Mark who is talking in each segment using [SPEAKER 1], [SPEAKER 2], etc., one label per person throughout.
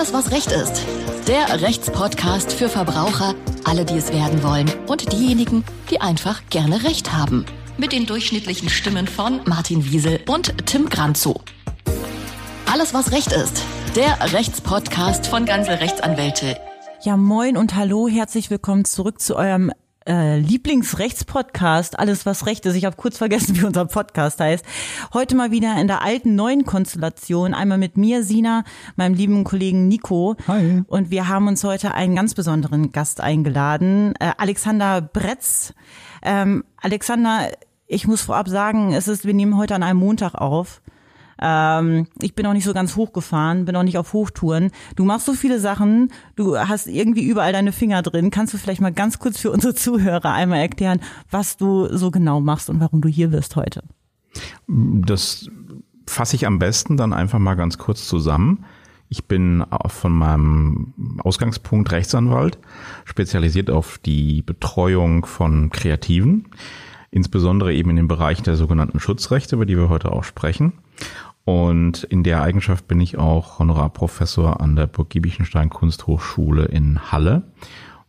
[SPEAKER 1] Alles, was Recht ist. Der Rechtspodcast für Verbraucher, alle, die es werden wollen und diejenigen, die einfach gerne Recht haben. Mit den durchschnittlichen Stimmen von Martin Wiesel und Tim Granzow. Alles, was Recht ist. Der Rechtspodcast von Ganze Rechtsanwälte.
[SPEAKER 2] Ja, moin und hallo, herzlich willkommen zurück zu eurem äh, Lieblingsrechtspodcast, alles was Recht ist. Ich habe kurz vergessen, wie unser Podcast heißt. Heute mal wieder in der alten neuen Konstellation. Einmal mit mir, Sina, meinem lieben Kollegen Nico.
[SPEAKER 3] Hi.
[SPEAKER 2] Und wir haben uns heute einen ganz besonderen Gast eingeladen, äh, Alexander Bretz. Ähm, Alexander, ich muss vorab sagen, es ist, wir nehmen heute an einem Montag auf. Ähm, ich bin auch nicht so ganz hochgefahren, bin auch nicht auf Hochtouren. Du machst so viele Sachen, du hast irgendwie überall deine Finger drin. Kannst du vielleicht mal ganz kurz für unsere Zuhörer einmal erklären, was du so genau machst und warum du hier bist heute?
[SPEAKER 3] Das fasse ich am besten dann einfach mal ganz kurz zusammen. Ich bin von meinem Ausgangspunkt Rechtsanwalt, spezialisiert auf die Betreuung von Kreativen, insbesondere eben in dem Bereich der sogenannten Schutzrechte, über die wir heute auch sprechen. Und in der Eigenschaft bin ich auch Honorarprofessor an der Burg Giebichenstein Kunsthochschule in Halle,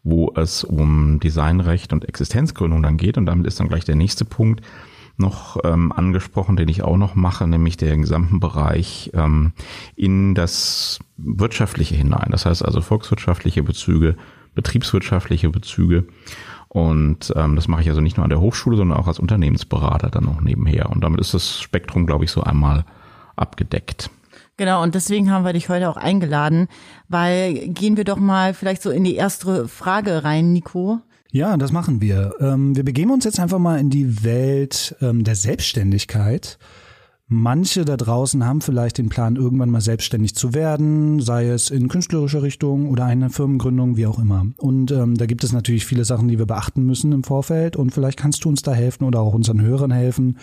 [SPEAKER 3] wo es um Designrecht und Existenzgründung dann geht. Und damit ist dann gleich der nächste Punkt noch ähm, angesprochen, den ich auch noch mache, nämlich der gesamten Bereich ähm, in das Wirtschaftliche hinein. Das heißt also volkswirtschaftliche Bezüge, betriebswirtschaftliche Bezüge. Und ähm, das mache ich also nicht nur an der Hochschule, sondern auch als Unternehmensberater dann noch nebenher. Und damit ist das Spektrum, glaube ich, so einmal abgedeckt.
[SPEAKER 2] Genau, und deswegen haben wir dich heute auch eingeladen, weil gehen wir doch mal vielleicht so in die erste Frage rein, Nico.
[SPEAKER 4] Ja, das machen wir. Ähm, wir begeben uns jetzt einfach mal in die Welt ähm, der Selbstständigkeit. Manche da draußen haben vielleicht den Plan, irgendwann mal selbstständig zu werden, sei es in künstlerischer Richtung oder eine Firmengründung, wie auch immer. Und ähm, da gibt es natürlich viele Sachen, die wir beachten müssen im Vorfeld. Und vielleicht kannst du uns da helfen oder auch unseren Hörern helfen,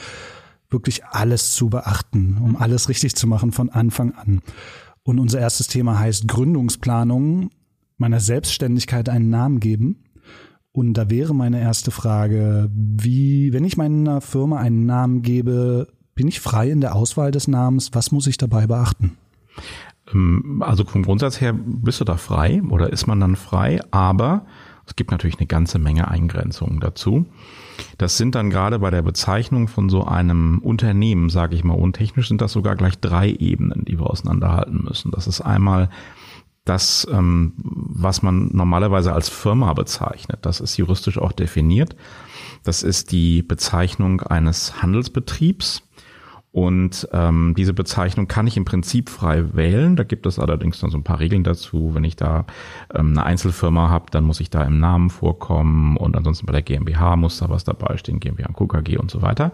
[SPEAKER 4] wirklich alles zu beachten, um alles richtig zu machen von Anfang an. Und unser erstes Thema heißt Gründungsplanung, meiner Selbstständigkeit einen Namen geben. Und da wäre meine erste Frage, wie, wenn ich meiner Firma einen Namen gebe, bin ich frei in der Auswahl des Namens? Was muss ich dabei beachten?
[SPEAKER 3] Ähm, also vom Grundsatz her bist du da frei oder ist man dann frei, aber es gibt natürlich eine ganze Menge Eingrenzungen dazu. Das sind dann gerade bei der Bezeichnung von so einem Unternehmen, sage ich mal, und technisch sind das sogar gleich drei Ebenen, die wir auseinanderhalten müssen. Das ist einmal das, ähm, was man normalerweise als Firma bezeichnet. Das ist juristisch auch definiert. Das ist die Bezeichnung eines Handelsbetriebs. Und ähm, diese Bezeichnung kann ich im Prinzip frei wählen. Da gibt es allerdings dann so ein paar Regeln dazu. Wenn ich da ähm, eine Einzelfirma habe, dann muss ich da im Namen vorkommen und ansonsten bei der GmbH muss da was dabei stehen, GmbH und KKG und so weiter.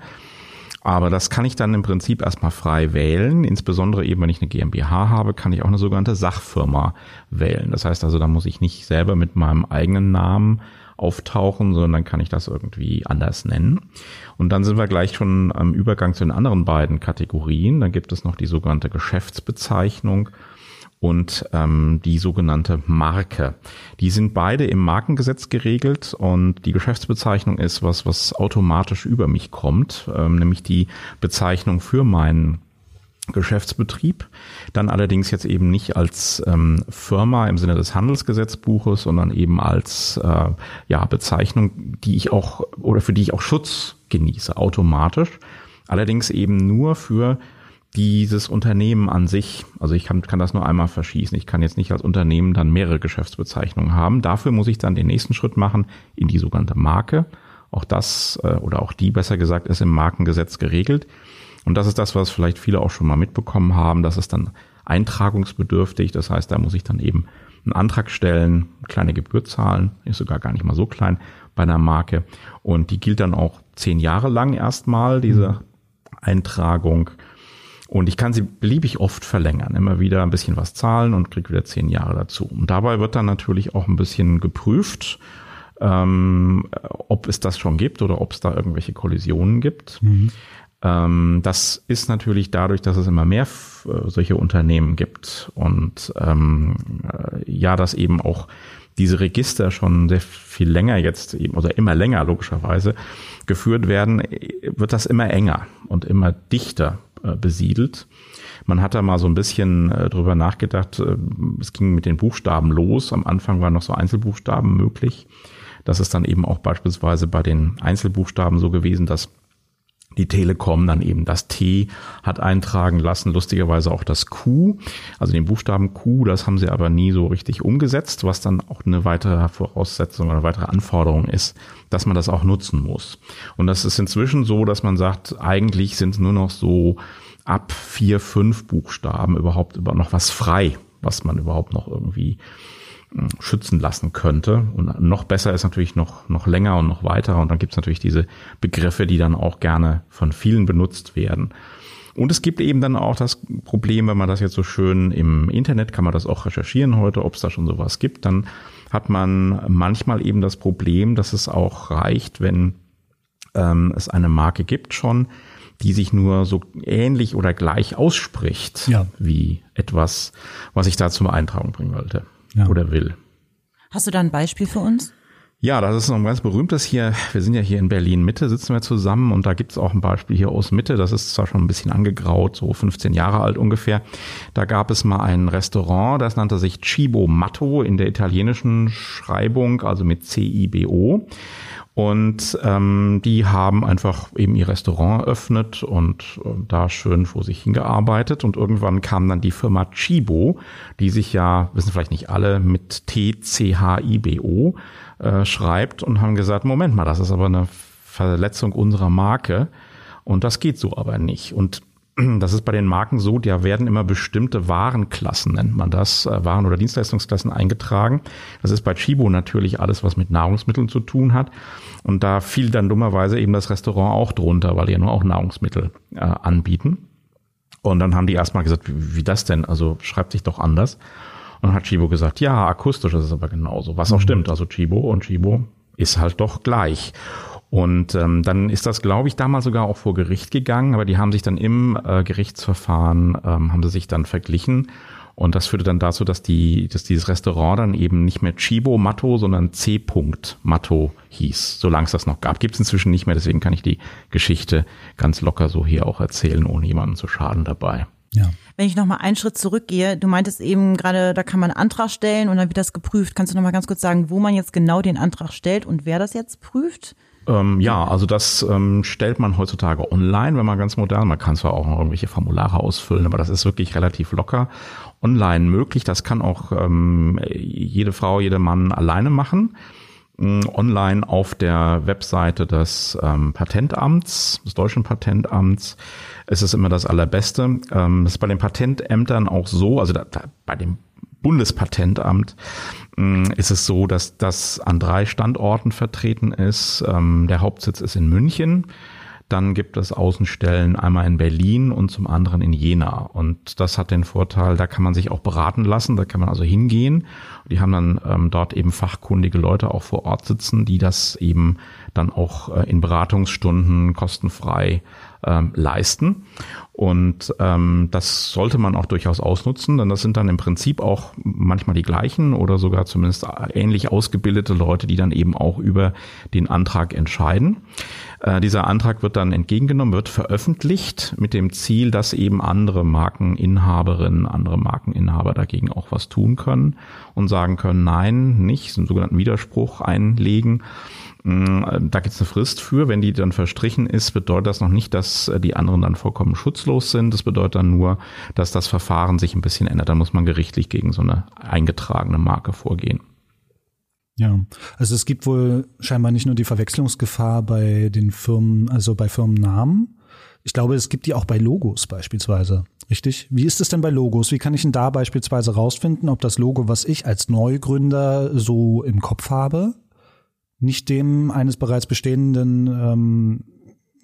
[SPEAKER 3] Aber das kann ich dann im Prinzip erstmal frei wählen. Insbesondere eben, wenn ich eine GmbH habe, kann ich auch eine sogenannte Sachfirma wählen. Das heißt also, da muss ich nicht selber mit meinem eigenen Namen auftauchen, sondern dann kann ich das irgendwie anders nennen. Und dann sind wir gleich schon am Übergang zu den anderen beiden Kategorien. Dann gibt es noch die sogenannte Geschäftsbezeichnung und ähm, die sogenannte Marke. Die sind beide im Markengesetz geregelt und die Geschäftsbezeichnung ist was, was automatisch über mich kommt, ähm, nämlich die Bezeichnung für meinen Geschäftsbetrieb, dann allerdings jetzt eben nicht als ähm, Firma im Sinne des Handelsgesetzbuches, sondern eben als äh, ja, Bezeichnung, die ich auch oder für die ich auch Schutz genieße, automatisch. Allerdings eben nur für dieses Unternehmen an sich. Also ich kann, kann das nur einmal verschießen. Ich kann jetzt nicht als Unternehmen dann mehrere Geschäftsbezeichnungen haben. Dafür muss ich dann den nächsten Schritt machen in die sogenannte Marke. Auch das äh, oder auch die besser gesagt ist im Markengesetz geregelt. Und das ist das, was vielleicht viele auch schon mal mitbekommen haben. Das ist dann eintragungsbedürftig. Das heißt, da muss ich dann eben einen Antrag stellen, kleine Gebühr zahlen, ist sogar gar nicht mal so klein bei einer Marke. Und die gilt dann auch zehn Jahre lang erstmal, diese Eintragung. Und ich kann sie beliebig oft verlängern, immer wieder ein bisschen was zahlen und kriege wieder zehn Jahre dazu. Und dabei wird dann natürlich auch ein bisschen geprüft, ähm, ob es das schon gibt oder ob es da irgendwelche Kollisionen gibt. Mhm. Ähm, das ist natürlich dadurch, dass es immer mehr äh, solche Unternehmen gibt und ähm, äh, ja, dass eben auch diese Register schon sehr viel länger jetzt eben oder immer länger logischerweise geführt werden, wird das immer enger und immer dichter äh, besiedelt. Man hat da mal so ein bisschen äh, drüber nachgedacht. Äh, es ging mit den Buchstaben los. Am Anfang waren noch so Einzelbuchstaben möglich. Das ist dann eben auch beispielsweise bei den Einzelbuchstaben so gewesen, dass die Telekom dann eben das T hat eintragen lassen, lustigerweise auch das Q, also den Buchstaben Q, das haben sie aber nie so richtig umgesetzt, was dann auch eine weitere Voraussetzung oder weitere Anforderung ist, dass man das auch nutzen muss. Und das ist inzwischen so, dass man sagt, eigentlich sind nur noch so ab vier, fünf Buchstaben überhaupt über noch was frei, was man überhaupt noch irgendwie schützen lassen könnte. Und noch besser ist natürlich noch, noch länger und noch weiter. Und dann gibt es natürlich diese Begriffe, die dann auch gerne von vielen benutzt werden. Und es gibt eben dann auch das Problem, wenn man das jetzt so schön im Internet, kann man das auch recherchieren heute, ob es da schon sowas gibt, dann hat man manchmal eben das Problem, dass es auch reicht, wenn ähm, es eine Marke gibt schon, die sich nur so ähnlich oder gleich ausspricht ja. wie etwas, was ich da zum Eintragen bringen wollte ja. oder will.
[SPEAKER 2] Hast du da ein Beispiel für uns?
[SPEAKER 3] Ja, das ist noch ein ganz berühmtes hier. Wir sind ja hier in Berlin Mitte, sitzen wir zusammen und da gibt's auch ein Beispiel hier aus Mitte. Das ist zwar schon ein bisschen angegraut, so 15 Jahre alt ungefähr. Da gab es mal ein Restaurant, das nannte sich Cibo Matto in der italienischen Schreibung, also mit C-I-B-O. Und ähm, die haben einfach eben ihr Restaurant eröffnet und äh, da schön vor sich hingearbeitet. Und irgendwann kam dann die Firma Chibo, die sich ja, wissen vielleicht nicht alle, mit T-C-H-I-B-O äh, schreibt und haben gesagt, Moment mal, das ist aber eine Verletzung unserer Marke. Und das geht so aber nicht. Und das ist bei den Marken so, da werden immer bestimmte Warenklassen, nennt man das, äh, Waren- oder Dienstleistungsklassen eingetragen. Das ist bei Chibo natürlich alles, was mit Nahrungsmitteln zu tun hat. Und da fiel dann dummerweise eben das Restaurant auch drunter, weil die ja nur auch Nahrungsmittel äh, anbieten. Und dann haben die erstmal gesagt, wie, wie das denn? Also schreibt sich doch anders. Und hat Chibo gesagt, ja, akustisch ist es aber genauso. Was auch mhm. stimmt. Also Chibo und Chibo ist halt doch gleich. Und ähm, dann ist das, glaube ich, damals sogar auch vor Gericht gegangen, aber die haben sich dann im äh, Gerichtsverfahren, ähm, haben sie sich dann verglichen. Und das führte dann dazu, dass die, dass dieses Restaurant dann eben nicht mehr Chibo Matto, sondern C. Matto hieß, solange es das noch gab. Gibt es inzwischen nicht mehr, deswegen kann ich die Geschichte ganz locker so hier auch erzählen, ohne jemanden zu schaden dabei.
[SPEAKER 2] Ja. Wenn ich nochmal einen Schritt zurückgehe, du meintest eben gerade, da kann man einen Antrag stellen und dann wird das geprüft. Kannst du nochmal ganz kurz sagen, wo man jetzt genau den Antrag stellt und wer das jetzt prüft?
[SPEAKER 3] Ähm, ja, also das ähm, stellt man heutzutage online, wenn man ganz modern, man kann zwar auch noch irgendwelche Formulare ausfüllen, aber das ist wirklich relativ locker online möglich. Das kann auch ähm, jede Frau, jeder Mann alleine machen. Online auf der Webseite des ähm, Patentamts, des deutschen Patentamts, ist es immer das Allerbeste. Ähm, das ist bei den Patentämtern auch so, also da, da, bei dem Bundespatentamt ist es so, dass das an drei Standorten vertreten ist. Ähm, der Hauptsitz ist in München. Dann gibt es Außenstellen einmal in Berlin und zum anderen in Jena. Und das hat den Vorteil, da kann man sich auch beraten lassen, da kann man also hingehen. Die haben dann ähm, dort eben fachkundige Leute auch vor Ort sitzen, die das eben dann auch äh, in Beratungsstunden kostenfrei ähm, leisten. Und ähm, das sollte man auch durchaus ausnutzen, denn das sind dann im Prinzip auch manchmal die gleichen oder sogar zumindest ähnlich ausgebildete Leute, die dann eben auch über den Antrag entscheiden. Äh, dieser Antrag wird dann entgegengenommen, wird veröffentlicht mit dem Ziel, dass eben andere Markeninhaberinnen, andere Markeninhaber dagegen auch was tun können und sagen können, nein, nicht, einen sogenannten Widerspruch einlegen. Mm, da gibt es eine Frist für. Wenn die dann verstrichen ist, bedeutet das noch nicht, dass äh, die anderen dann vollkommen schutzlos sind. Das bedeutet dann nur, dass das Verfahren sich ein bisschen ändert. Dann muss man gerichtlich gegen so eine eingetragene Marke vorgehen.
[SPEAKER 4] Ja, also es gibt wohl scheinbar nicht nur die Verwechslungsgefahr bei den Firmen, also bei Firmennamen. Ich glaube, es gibt die auch bei Logos beispielsweise. Richtig? Wie ist es denn bei Logos? Wie kann ich denn da beispielsweise rausfinden, ob das Logo, was ich als Neugründer so im Kopf habe, nicht dem eines bereits bestehenden ähm,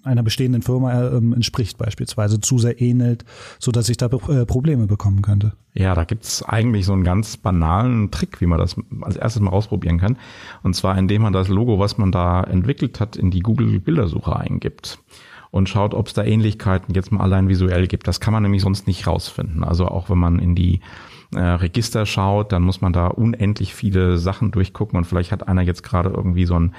[SPEAKER 4] einer bestehenden Firma ähm, entspricht beispielsweise zu sehr ähnelt, so dass ich da äh, Probleme bekommen könnte.
[SPEAKER 3] Ja, da gibt's eigentlich so einen ganz banalen Trick, wie man das als erstes mal ausprobieren kann. Und zwar indem man das Logo, was man da entwickelt hat, in die Google Bildersuche eingibt und schaut, ob es da Ähnlichkeiten jetzt mal allein visuell gibt. Das kann man nämlich sonst nicht rausfinden. Also auch wenn man in die äh, Register schaut, dann muss man da unendlich viele Sachen durchgucken und vielleicht hat einer jetzt gerade irgendwie so ein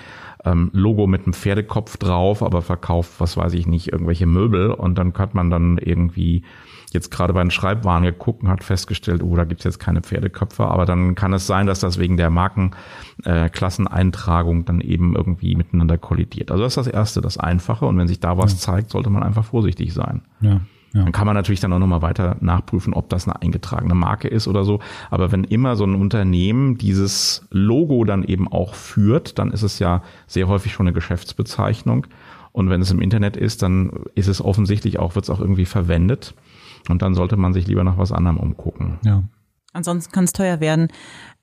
[SPEAKER 3] ähm, Logo mit einem Pferdekopf drauf, aber verkauft, was weiß ich nicht, irgendwelche Möbel und dann hat man dann irgendwie jetzt gerade bei den Schreibwaren geguckt und hat festgestellt, oh, da gibt's jetzt keine Pferdeköpfe, aber dann kann es sein, dass das wegen der Markenklasseneintragung äh, dann eben irgendwie miteinander kollidiert. Also das ist das Erste, das Einfache und wenn sich da was ja. zeigt, sollte man einfach vorsichtig sein. Ja. Ja. Dann kann man natürlich dann auch nochmal weiter nachprüfen, ob das eine eingetragene Marke ist oder so. Aber wenn immer so ein Unternehmen dieses Logo dann eben auch führt, dann ist es ja sehr häufig schon eine Geschäftsbezeichnung. Und wenn es im Internet ist, dann ist es offensichtlich auch, wird es auch irgendwie verwendet. Und dann sollte man sich lieber nach was anderem umgucken.
[SPEAKER 2] Ja. Ansonsten kann es teuer werden.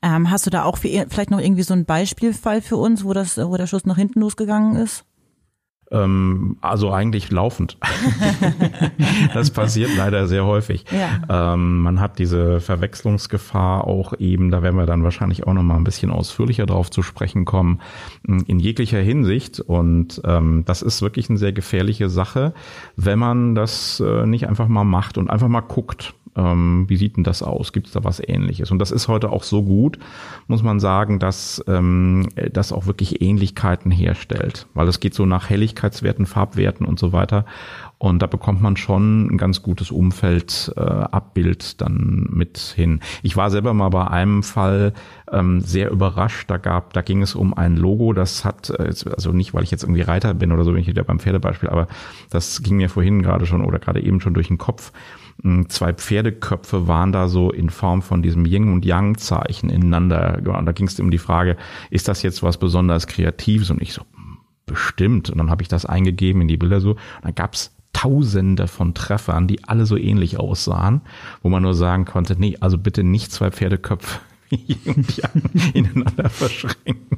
[SPEAKER 2] Ähm, hast du da auch vielleicht noch irgendwie so einen Beispielfall für uns, wo das, wo der Schuss nach hinten losgegangen ist?
[SPEAKER 3] Ähm, also eigentlich laufend. das passiert leider sehr häufig. Ja. Ähm, man hat diese Verwechslungsgefahr auch eben, da werden wir dann wahrscheinlich auch noch mal ein bisschen ausführlicher drauf zu sprechen kommen, in jeglicher Hinsicht. Und ähm, das ist wirklich eine sehr gefährliche Sache, wenn man das äh, nicht einfach mal macht und einfach mal guckt. Ähm, wie sieht denn das aus? Gibt es da was ähnliches? Und das ist heute auch so gut, muss man sagen, dass ähm, das auch wirklich Ähnlichkeiten herstellt. Weil es geht so nach Helligkeitswerten, Farbwerten und so weiter. Und da bekommt man schon ein ganz gutes Umfeldabbild äh, dann mit hin. Ich war selber mal bei einem Fall ähm, sehr überrascht. Da gab, da ging es um ein Logo, das hat, äh, also nicht, weil ich jetzt irgendwie Reiter bin oder so, bin ich wieder beim Pferdebeispiel, aber das ging mir vorhin gerade schon oder gerade eben schon durch den Kopf. Hm, zwei Pferdeköpfe waren da so in Form von diesem Yin und Yang Zeichen ineinander. Und da ging es um die Frage, ist das jetzt was besonders Kreatives? Und ich so, bestimmt. Und dann habe ich das eingegeben in die Bilder so. Und dann gab's Tausende von Treffern, die alle so ähnlich aussahen, wo man nur sagen konnte, nee, also bitte nicht zwei Pferdeköpfe ineinander verschränken.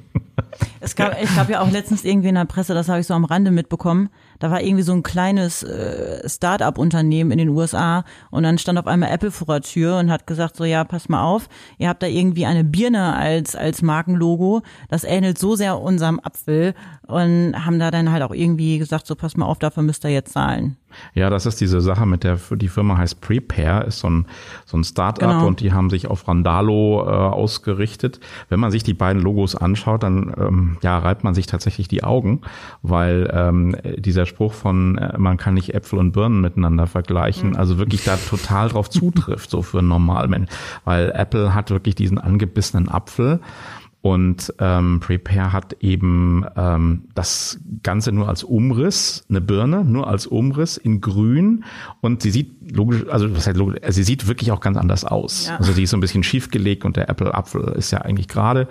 [SPEAKER 2] Es gab, ich gab ja auch letztens irgendwie in der Presse, das habe ich so am Rande mitbekommen, da war irgendwie so ein kleines äh, Start-up-Unternehmen in den USA und dann stand auf einmal Apple vor der Tür und hat gesagt so, ja, pass mal auf, ihr habt da irgendwie eine Birne als, als Markenlogo, das ähnelt so sehr unserem Apfel und haben da dann halt auch irgendwie gesagt so, pass mal auf, dafür müsst ihr jetzt zahlen.
[SPEAKER 3] Ja, das ist diese Sache mit der, die Firma heißt Prepare, ist so ein, so ein Start-up genau. und die haben sich auf Randalo äh, ausgerichtet. Wenn man sich die beiden Logos anschaut, dann ähm, ja, reibt man sich tatsächlich die Augen, weil ähm, dieser Spruch von äh, man kann nicht Äpfel und Birnen miteinander vergleichen, mhm. also wirklich da total drauf zutrifft, so für einen Normalmensch. Weil Apple hat wirklich diesen angebissenen Apfel und ähm, Prepare hat eben ähm, das Ganze nur als Umriss, eine Birne, nur als Umriss in grün. Und sie sieht logisch, also was heißt logisch, sie sieht wirklich auch ganz anders aus. Ja. Also sie ist so ein bisschen schief gelegt und der Apple-Apfel ist ja eigentlich gerade.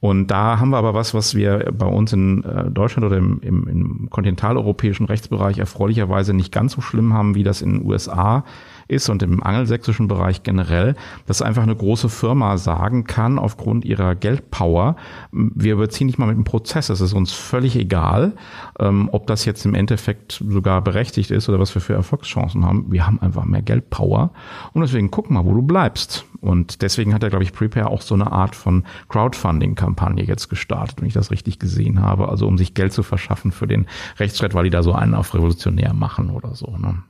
[SPEAKER 3] Und da haben wir aber was, was wir bei uns in äh, Deutschland oder im, im, im kontinentaleuropäischen Rechtsbereich erfreulicherweise nicht ganz so schlimm haben, wie das in den USA ist und im angelsächsischen Bereich generell, dass einfach eine große Firma sagen kann, aufgrund ihrer Geldpower, wir überziehen nicht mal mit dem Prozess. Es ist uns völlig egal, ähm, ob das jetzt im Endeffekt sogar berechtigt ist oder was wir für Erfolgschancen haben. Wir haben einfach mehr Geldpower und deswegen guck mal, wo du bleibst. Und deswegen hat er, glaube ich, Prepare auch so eine Art von Crowdfunding-Kampagne jetzt gestartet, wenn ich das richtig gesehen habe. Also um sich Geld zu verschaffen für den Rechtsstreit, weil die da so einen auf revolutionär machen oder so. Ne?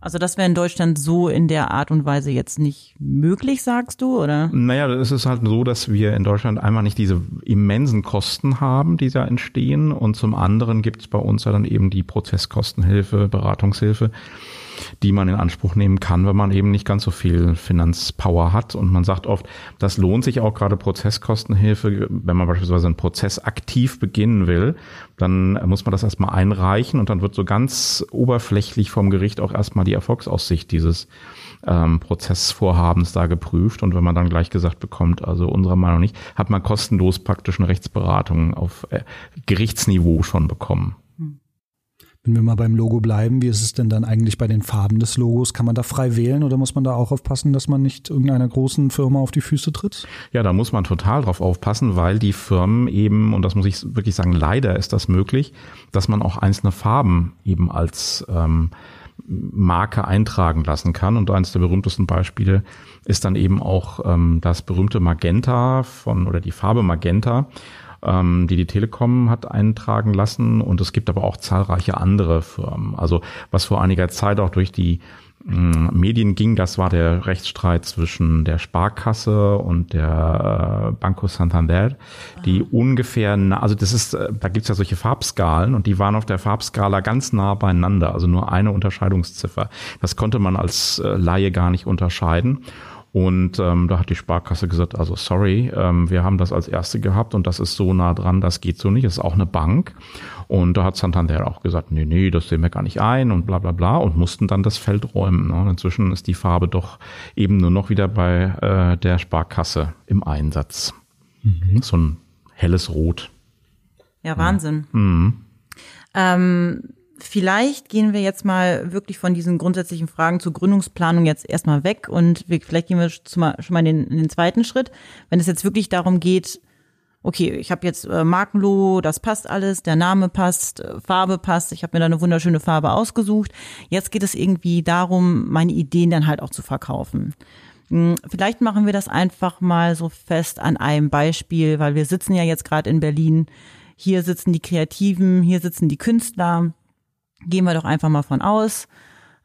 [SPEAKER 2] Also das wäre in Deutschland so in der Art und Weise jetzt nicht möglich, sagst du, oder?
[SPEAKER 3] Naja, es ist halt so, dass wir in Deutschland einmal nicht diese immensen Kosten haben, die da entstehen. Und zum anderen gibt es bei uns ja dann eben die Prozesskostenhilfe, Beratungshilfe die man in Anspruch nehmen kann, wenn man eben nicht ganz so viel Finanzpower hat. Und man sagt oft, das lohnt sich auch gerade Prozesskostenhilfe, wenn man beispielsweise einen Prozess aktiv beginnen will, dann muss man das erstmal einreichen und dann wird so ganz oberflächlich vom Gericht auch erstmal die Erfolgsaussicht dieses ähm, Prozessvorhabens da geprüft. Und wenn man dann gleich gesagt bekommt, also unserer Meinung nicht, hat man kostenlos praktisch eine Rechtsberatung auf äh, Gerichtsniveau schon bekommen.
[SPEAKER 4] Wenn wir mal beim Logo bleiben, wie ist es denn dann eigentlich bei den Farben des Logos? Kann man da frei wählen oder muss man da auch aufpassen, dass man nicht irgendeiner großen Firma auf die Füße tritt?
[SPEAKER 3] Ja, da muss man total drauf aufpassen, weil die Firmen eben, und das muss ich wirklich sagen, leider ist das möglich, dass man auch einzelne Farben eben als ähm, Marke eintragen lassen kann. Und eines der berühmtesten Beispiele ist dann eben auch ähm, das berühmte Magenta von oder die Farbe Magenta ähm, die die Telekom hat eintragen lassen. Und es gibt aber auch zahlreiche andere Firmen. Also was vor einiger Zeit auch durch die Medien ging, das war der Rechtsstreit zwischen der Sparkasse und der äh, Banco Santander, die ungefähr, also das ist, äh, da gibt's ja solche Farbskalen und die waren auf der Farbskala ganz nah beieinander, also nur eine Unterscheidungsziffer. Das konnte man als äh, Laie gar nicht unterscheiden. Und ähm, da hat die Sparkasse gesagt, also sorry, ähm, wir haben das als erste gehabt und das ist so nah dran, das geht so nicht, das ist auch eine Bank. Und da hat Santander auch gesagt, nee, nee, das sehen wir gar nicht ein und bla bla bla und mussten dann das Feld räumen. Ne? Und inzwischen ist die Farbe doch eben nur noch wieder bei äh, der Sparkasse im Einsatz. Mhm. So ein helles Rot.
[SPEAKER 2] Ja, Wahnsinn. Mhm. Ähm, vielleicht gehen wir jetzt mal wirklich von diesen grundsätzlichen Fragen zur Gründungsplanung jetzt erstmal weg und wir, vielleicht gehen wir schon mal, in den, in den zweiten Schritt. Wenn es jetzt wirklich darum geht, okay, ich habe jetzt äh, Markenlogo, das passt alles, der Name passt, äh, Farbe passt, ich habe mir da eine wunderschöne Farbe ausgesucht. Jetzt geht es irgendwie darum, meine Ideen dann halt auch zu verkaufen. Hm, vielleicht machen wir das einfach mal so fest an einem Beispiel, weil wir sitzen ja jetzt gerade in Berlin. Hier sitzen die Kreativen, hier sitzen die Künstler. Gehen wir doch einfach mal von aus.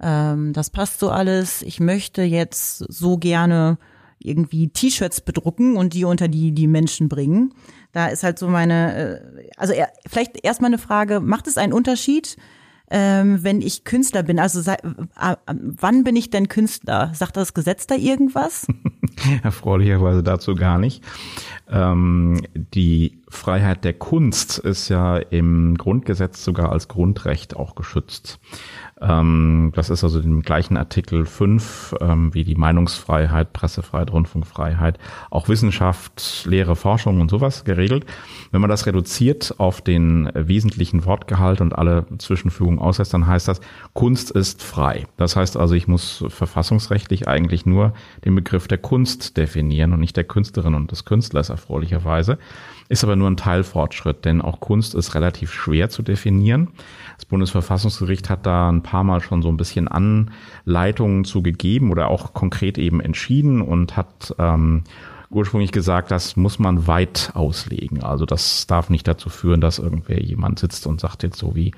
[SPEAKER 2] Ähm, das passt so alles. Ich möchte jetzt so gerne irgendwie T-Shirts bedrucken und die unter die, die Menschen bringen. Da ist halt so meine, äh, also vielleicht erstmal eine Frage, macht es einen Unterschied, ähm, wenn ich Künstler bin? Also sei, äh, wann bin ich denn Künstler? Sagt das Gesetz da irgendwas?
[SPEAKER 3] Erfreulicherweise dazu gar nicht. Ähm, die Freiheit der Kunst ist ja im Grundgesetz sogar als Grundrecht auch geschützt. Ähm, das ist also im gleichen Artikel 5 ähm, wie die Meinungsfreiheit, Pressefreiheit, Rundfunkfreiheit, auch Wissenschaft, Lehre, Forschung und sowas geregelt. Wenn man das reduziert auf den wesentlichen Wortgehalt und alle Zwischenfügungen auslässt, dann heißt das, Kunst ist frei. Das heißt also, ich muss verfassungsrechtlich eigentlich nur den Begriff der Kunst definieren und nicht der Künstlerin und des Künstlers erfreulicherweise. Ist aber nur ein Teilfortschritt, denn auch Kunst ist relativ schwer zu definieren. Das Bundesverfassungsgericht hat da ein paar Mal schon so ein bisschen Anleitungen zu gegeben oder auch konkret eben entschieden und hat ähm, ursprünglich gesagt, das muss man weit auslegen. Also das darf nicht dazu führen, dass irgendwer jemand sitzt und sagt jetzt so wie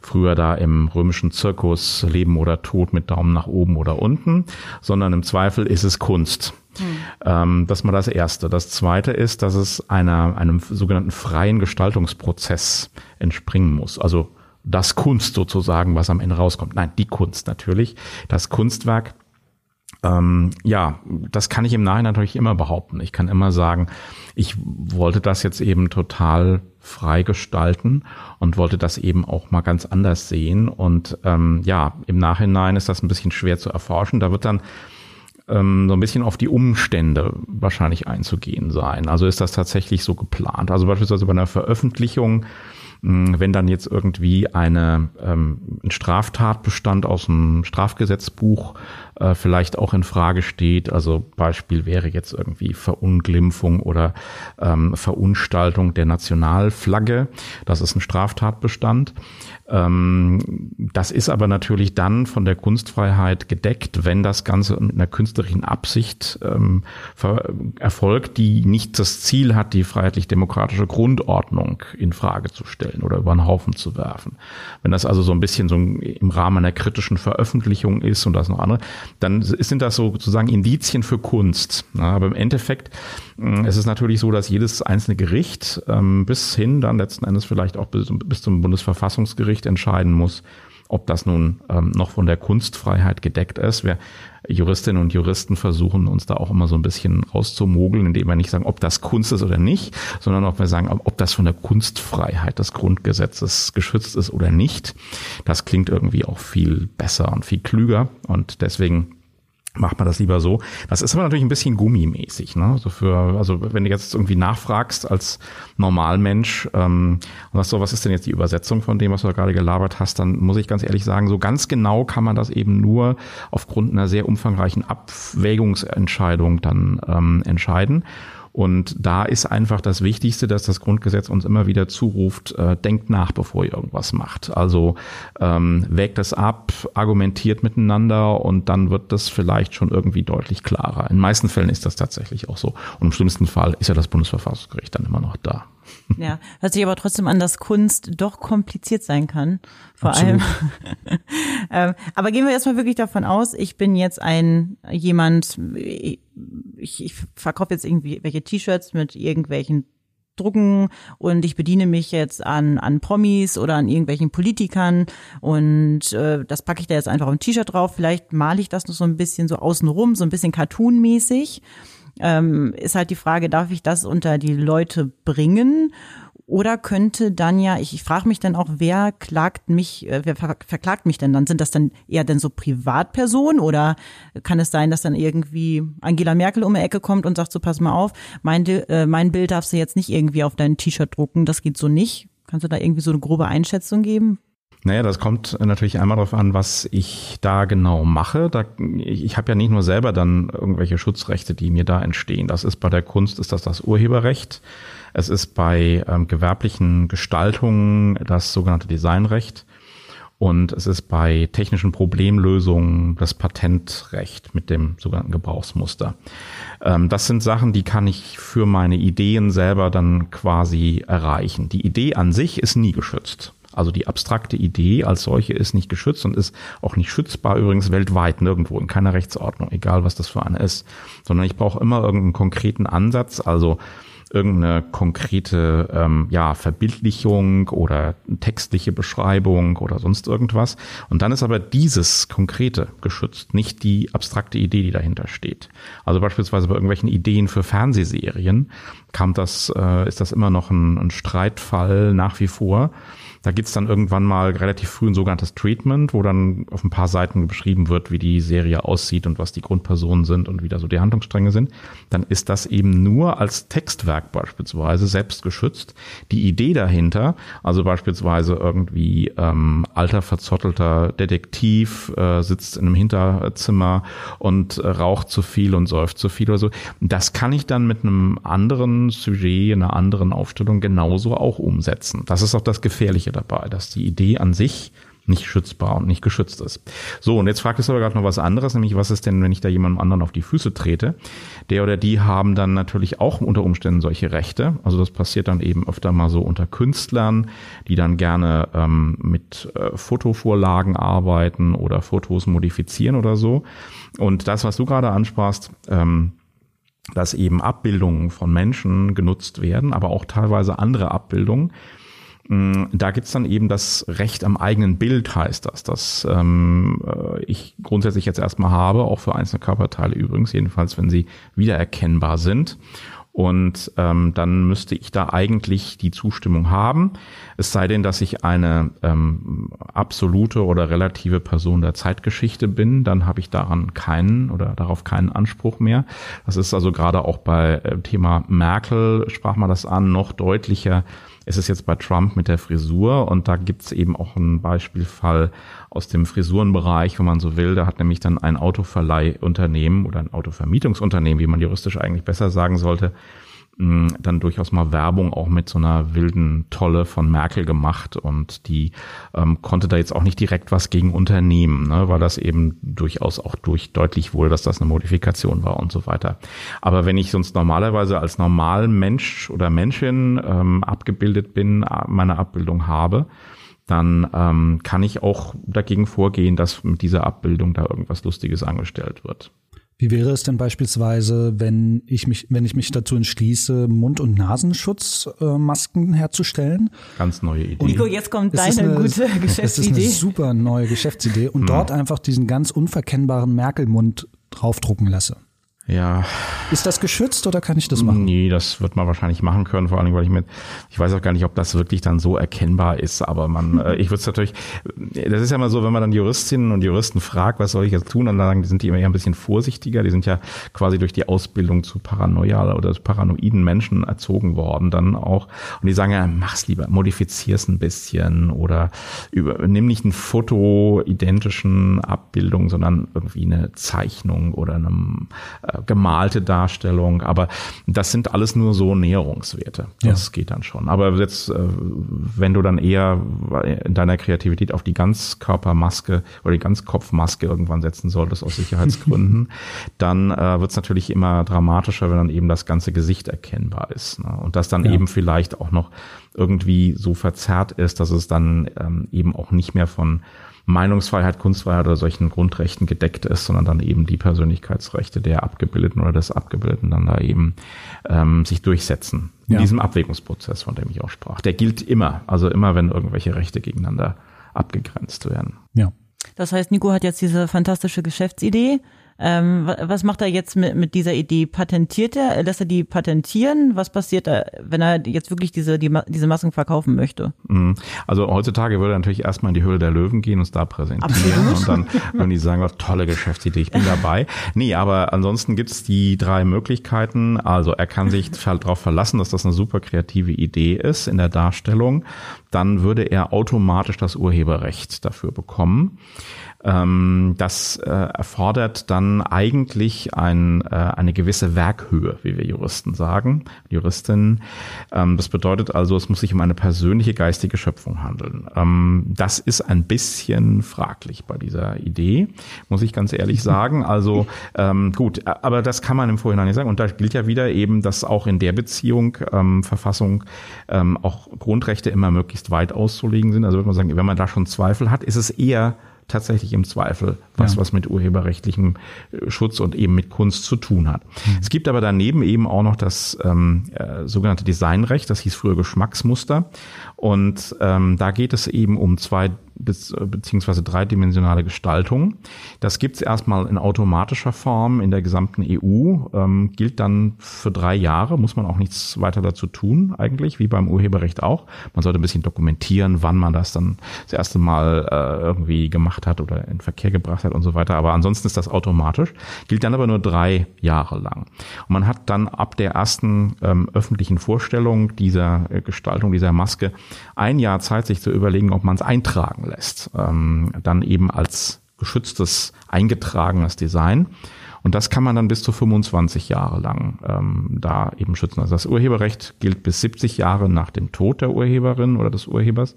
[SPEAKER 3] früher da im römischen Zirkus Leben oder Tod mit Daumen nach oben oder unten, sondern im Zweifel ist es Kunst. Hm. Ähm, das ist mal das Erste. Das Zweite ist, dass es einer, einem sogenannten freien Gestaltungsprozess entspringen muss. Also das Kunst sozusagen, was am Ende rauskommt. Nein, die Kunst natürlich. Das Kunstwerk ähm, ja, das kann ich im Nachhinein natürlich immer behaupten. Ich kann immer sagen, ich wollte das jetzt eben total frei gestalten und wollte das eben auch mal ganz anders sehen. Und ähm, ja, im Nachhinein ist das ein bisschen schwer zu erforschen. Da wird dann ähm, so ein bisschen auf die Umstände wahrscheinlich einzugehen sein. Also ist das tatsächlich so geplant? Also beispielsweise bei einer Veröffentlichung wenn dann jetzt irgendwie eine, ähm, ein Straftatbestand aus dem Strafgesetzbuch äh, vielleicht auch in Frage steht. Also Beispiel wäre jetzt irgendwie Verunglimpfung oder ähm, Verunstaltung der Nationalflagge. Das ist ein Straftatbestand. Ähm, das ist aber natürlich dann von der Kunstfreiheit gedeckt, wenn das Ganze mit einer künstlerischen Absicht ähm, erfolgt, die nicht das Ziel hat, die freiheitlich-demokratische Grundordnung in Frage zu stellen oder über den Haufen zu werfen. Wenn das also so ein bisschen so im Rahmen einer kritischen Veröffentlichung ist und das noch andere, dann sind das sozusagen Indizien für Kunst. aber im Endeffekt mm, es ist natürlich so, dass jedes einzelne Gericht ähm, bis hin dann letzten Endes vielleicht auch bis, bis zum Bundesverfassungsgericht entscheiden muss, ob das nun ähm, noch von der Kunstfreiheit gedeckt ist. Wir Juristinnen und Juristen versuchen uns da auch immer so ein bisschen rauszumogeln, indem wir nicht sagen, ob das Kunst ist oder nicht, sondern ob wir sagen, ob das von der Kunstfreiheit des Grundgesetzes geschützt ist oder nicht. Das klingt irgendwie auch viel besser und viel klüger und deswegen macht man das lieber so. Das ist aber natürlich ein bisschen gummimäßig. Ne? Also, für, also wenn du jetzt irgendwie nachfragst als Normalmensch ähm, und sagst so, was ist denn jetzt die Übersetzung von dem, was du da gerade gelabert hast, dann muss ich ganz ehrlich sagen, so ganz genau kann man das eben nur aufgrund einer sehr umfangreichen Abwägungsentscheidung dann ähm, entscheiden. Und da ist einfach das Wichtigste, dass das Grundgesetz uns immer wieder zuruft, äh, denkt nach, bevor ihr irgendwas macht. Also ähm, wägt das ab, argumentiert miteinander und dann wird das vielleicht schon irgendwie deutlich klarer. In meisten Fällen ist das tatsächlich auch so. Und im schlimmsten Fall ist ja das Bundesverfassungsgericht dann immer noch da.
[SPEAKER 2] Ja, hört sich aber trotzdem an, dass Kunst doch kompliziert sein kann. Vor Absolut. allem. ähm, aber gehen wir erstmal wirklich davon aus, ich bin jetzt ein jemand, ich, ich verkaufe jetzt irgendwie welche T-Shirts mit irgendwelchen drucken und ich bediene mich jetzt an, an Promis oder an irgendwelchen Politikern und äh, das packe ich da jetzt einfach auf ein T-Shirt drauf. Vielleicht male ich das noch so ein bisschen so außenrum, so ein bisschen cartoonmäßig ähm, ist halt die Frage, darf ich das unter die Leute bringen? Oder könnte dann ja, ich, ich frage mich dann auch, wer klagt mich, äh, wer ver verklagt mich denn dann? Sind das dann eher denn so Privatpersonen oder kann es sein, dass dann irgendwie Angela Merkel um die Ecke kommt und sagt so, pass mal auf, mein, äh, mein Bild darfst du jetzt nicht irgendwie auf dein T-Shirt drucken, das geht so nicht. Kannst du da irgendwie so eine grobe Einschätzung geben?
[SPEAKER 3] Naja, das kommt natürlich einmal darauf an, was ich da genau mache. Da, ich ich habe ja nicht nur selber dann irgendwelche Schutzrechte, die mir da entstehen. Das ist bei der Kunst, ist das das Urheberrecht. Es ist bei ähm, gewerblichen Gestaltungen das sogenannte Designrecht. Und es ist bei technischen Problemlösungen das Patentrecht mit dem sogenannten Gebrauchsmuster. Ähm, das sind Sachen, die kann ich für meine Ideen selber dann quasi erreichen. Die Idee an sich ist nie geschützt. Also die abstrakte Idee als solche ist nicht geschützt und ist auch nicht schützbar übrigens weltweit nirgendwo in keiner Rechtsordnung, egal was das für eine ist, sondern ich brauche immer irgendeinen konkreten Ansatz, also irgendeine konkrete ähm, ja, Verbildlichung oder textliche Beschreibung oder sonst irgendwas. Und dann ist aber dieses Konkrete geschützt, nicht die abstrakte Idee, die dahinter steht. Also beispielsweise bei irgendwelchen Ideen für Fernsehserien kam das, äh, ist das immer noch ein, ein Streitfall nach wie vor da gibt's dann irgendwann mal relativ früh ein sogenanntes Treatment, wo dann auf ein paar Seiten beschrieben wird, wie die Serie aussieht und was die Grundpersonen sind und wie da so die Handlungsstränge sind. Dann ist das eben nur als Textwerk beispielsweise selbst geschützt. Die Idee dahinter, also beispielsweise irgendwie ähm, alter verzottelter Detektiv äh, sitzt in einem Hinterzimmer und äh, raucht zu viel und säuft zu viel oder so, das kann ich dann mit einem anderen Sujet, einer anderen Aufstellung genauso auch umsetzen. Das ist auch das Gefährliche Gefährliche dabei, dass die Idee an sich nicht schützbar und nicht geschützt ist. So, und jetzt fragtest du aber gerade noch was anderes, nämlich was ist denn, wenn ich da jemandem anderen auf die Füße trete? Der oder die haben dann natürlich auch unter Umständen solche Rechte. Also das passiert dann eben öfter mal so unter Künstlern, die dann gerne ähm, mit äh, Fotovorlagen arbeiten oder Fotos modifizieren oder so. Und das, was du gerade ansprachst, ähm, dass eben Abbildungen von Menschen genutzt werden, aber auch teilweise andere Abbildungen, da gibt's dann eben das Recht am eigenen Bild, heißt das, dass ähm, äh, ich grundsätzlich jetzt erstmal habe, auch für einzelne Körperteile übrigens, jedenfalls wenn sie wiedererkennbar sind. Und ähm, dann müsste ich da eigentlich die Zustimmung haben. Es sei denn, dass ich eine ähm, absolute oder relative Person der Zeitgeschichte bin, dann habe ich daran keinen oder darauf keinen Anspruch mehr. Das ist also gerade auch bei äh, Thema Merkel, sprach man das an, noch deutlicher ist es jetzt bei Trump mit der Frisur und da gibt's eben auch einen Beispielfall aus dem Frisurenbereich, wenn man so will. Da hat nämlich dann ein Autoverleihunternehmen oder ein Autovermietungsunternehmen, wie man juristisch eigentlich besser sagen sollte, dann durchaus mal Werbung auch mit so einer wilden Tolle von Merkel gemacht und die ähm, konnte da jetzt auch nicht direkt was gegen unternehmen, ne, weil das eben durchaus auch durch deutlich wurde, dass das eine Modifikation war und so weiter. Aber wenn ich sonst normalerweise als normal Mensch oder Menschin ähm, abgebildet bin, meine Abbildung habe, dann ähm, kann ich auch dagegen vorgehen, dass mit dieser Abbildung da irgendwas Lustiges angestellt wird.
[SPEAKER 4] Wie wäre es denn beispielsweise, wenn ich mich, wenn ich mich dazu entschließe, Mund- und Nasenschutzmasken herzustellen?
[SPEAKER 3] Ganz neue Idee.
[SPEAKER 2] Nico, jetzt kommt deine eine, gute Geschäftsidee. Das ist eine
[SPEAKER 4] super neue Geschäftsidee und hm. dort einfach diesen ganz unverkennbaren Merkelmund draufdrucken lasse.
[SPEAKER 3] Ja.
[SPEAKER 4] Ist das geschützt oder kann ich das machen?
[SPEAKER 3] Nee, das wird man wahrscheinlich machen können, vor allem, weil ich mit, ich weiß auch gar nicht, ob das wirklich dann so erkennbar ist, aber man, äh, ich würde es natürlich, das ist ja mal so, wenn man dann Juristinnen und Juristen fragt, was soll ich jetzt tun, dann sind die immer eher ein bisschen vorsichtiger, die sind ja quasi durch die Ausbildung zu paranoial oder zu paranoiden Menschen erzogen worden dann auch und die sagen ja, mach's lieber, modifizier's ein bisschen oder über, nimm nicht ein Foto identischen Abbildung, sondern irgendwie eine Zeichnung oder einem äh, gemalte Darstellung, aber das sind alles nur so Näherungswerte. Das ja. geht dann schon. Aber jetzt, äh, wenn du dann eher in deiner Kreativität auf die Ganzkörpermaske oder die Ganzkopfmaske irgendwann setzen solltest aus Sicherheitsgründen, dann äh, wird es natürlich immer dramatischer, wenn dann eben das ganze Gesicht erkennbar ist. Ne? Und das dann ja. eben vielleicht auch noch irgendwie so verzerrt ist, dass es dann ähm, eben auch nicht mehr von Meinungsfreiheit, Kunstfreiheit oder solchen Grundrechten gedeckt ist, sondern dann eben die Persönlichkeitsrechte der Abgebildeten oder des Abgebildeten dann da eben ähm, sich durchsetzen. In ja. diesem Abwägungsprozess, von dem ich auch sprach. Der gilt immer, also immer, wenn irgendwelche Rechte gegeneinander abgegrenzt werden.
[SPEAKER 2] Ja. Das heißt, Nico hat jetzt diese fantastische Geschäftsidee ähm, was macht er jetzt mit, mit dieser Idee? Patentiert er? Lässt er die patentieren? Was passiert da, wenn er jetzt wirklich diese, die, diese Masken verkaufen möchte?
[SPEAKER 3] Mhm. Also heutzutage würde er natürlich erstmal in die Höhle der Löwen gehen und es da präsentieren. Absolut. Und dann würden die sagen, oh, tolle Geschäftsidee, ich bin dabei. Nee, aber ansonsten gibt es die drei Möglichkeiten. Also er kann sich darauf verlassen, dass das eine super kreative Idee ist in der Darstellung. Dann würde er automatisch das Urheberrecht dafür bekommen. Ähm, das äh, erfordert dann eigentlich ein, äh, eine gewisse Werkhöhe, wie wir Juristen sagen, Juristinnen. Ähm, das bedeutet also, es muss sich um eine persönliche geistige Schöpfung handeln. Ähm, das ist ein bisschen fraglich bei dieser Idee, muss ich ganz ehrlich sagen. Also ähm, gut, aber das kann man im Vorhinein nicht sagen. Und da gilt ja wieder eben, dass auch in der Beziehung ähm, Verfassung ähm, auch Grundrechte immer möglichst weit auszulegen sind. Also würde man sagen, wenn man da schon Zweifel hat, ist es eher tatsächlich im Zweifel, was, ja. was mit urheberrechtlichem äh, Schutz und eben mit Kunst zu tun hat. Mhm. Es gibt aber daneben eben auch noch das ähm, äh, sogenannte Designrecht, das hieß früher Geschmacksmuster. Und ähm, da geht es eben um zwei bis, äh, beziehungsweise dreidimensionale Gestaltung. Das gibt es erstmal in automatischer Form in der gesamten EU, ähm, gilt dann für drei Jahre, muss man auch nichts weiter dazu tun, eigentlich, wie beim Urheberrecht auch. Man sollte ein bisschen dokumentieren, wann man das dann das erste Mal äh, irgendwie gemacht hat oder in Verkehr gebracht hat und so weiter. Aber ansonsten ist das automatisch, gilt dann aber nur drei Jahre lang. Und man hat dann ab der ersten ähm, öffentlichen Vorstellung dieser äh, Gestaltung, dieser Maske, ein Jahr Zeit, sich zu überlegen, ob man es eintragen lässt. Ähm, dann eben als geschütztes, eingetragenes Design. Und das kann man dann bis zu 25 Jahre lang ähm, da eben schützen. Also das Urheberrecht gilt bis 70 Jahre nach dem Tod der Urheberin oder des Urhebers.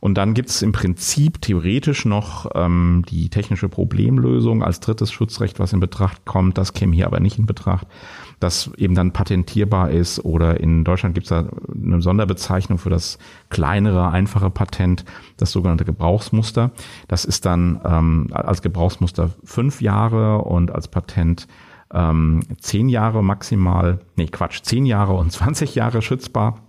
[SPEAKER 3] Und dann gibt es im Prinzip theoretisch noch ähm, die technische Problemlösung als drittes Schutzrecht, was in Betracht kommt. Das käme hier aber nicht in Betracht, das eben dann patentierbar ist. Oder in Deutschland gibt es da eine Sonderbezeichnung für das kleinere, einfache Patent, das sogenannte Gebrauchsmuster. Das ist dann ähm, als Gebrauchsmuster fünf Jahre und als Patent ähm, zehn Jahre maximal, nee Quatsch, zehn Jahre und 20 Jahre schützbar.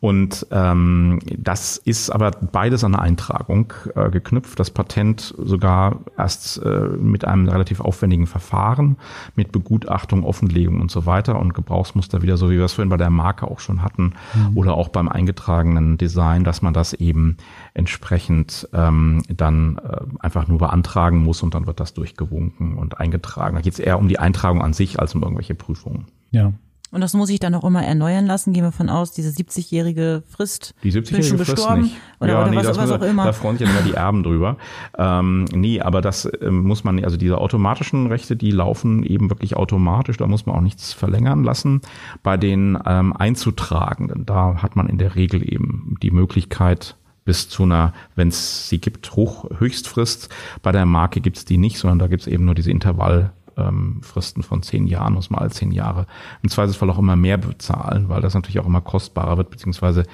[SPEAKER 3] Und ähm, das ist aber beides an eine Eintragung äh, geknüpft. Das Patent sogar erst äh, mit einem relativ aufwendigen Verfahren, mit Begutachtung, Offenlegung und so weiter und Gebrauchsmuster wieder, so wie wir es vorhin bei der Marke auch schon hatten mhm. oder auch beim eingetragenen Design, dass man das eben entsprechend ähm, dann äh, einfach nur beantragen muss und dann wird das durchgewunken und eingetragen. Da geht es eher um die Eintragung an sich als um irgendwelche Prüfungen.
[SPEAKER 2] Ja. Und das muss ich dann auch immer erneuern lassen. Gehen wir von aus, diese 70-jährige Frist.
[SPEAKER 3] Die 70-jährige Frist gestorben, nicht. Oder, ja, oder nee, was, was auch immer. Da freuen sich ja immer die Erben drüber. Ähm, nee, aber das ähm, muss man, also diese automatischen Rechte, die laufen eben wirklich automatisch. Da muss man auch nichts verlängern lassen. Bei den ähm, Einzutragenden, da hat man in der Regel eben die Möglichkeit, bis zu einer, wenn es sie gibt, Hoch, Höchstfrist. Bei der Marke gibt es die nicht, sondern da gibt es eben nur diese Intervall ähm, Fristen von zehn Jahren, muss man zehn Jahre im Zweifelsfall auch immer mehr bezahlen, weil das natürlich auch immer kostbarer wird, beziehungsweise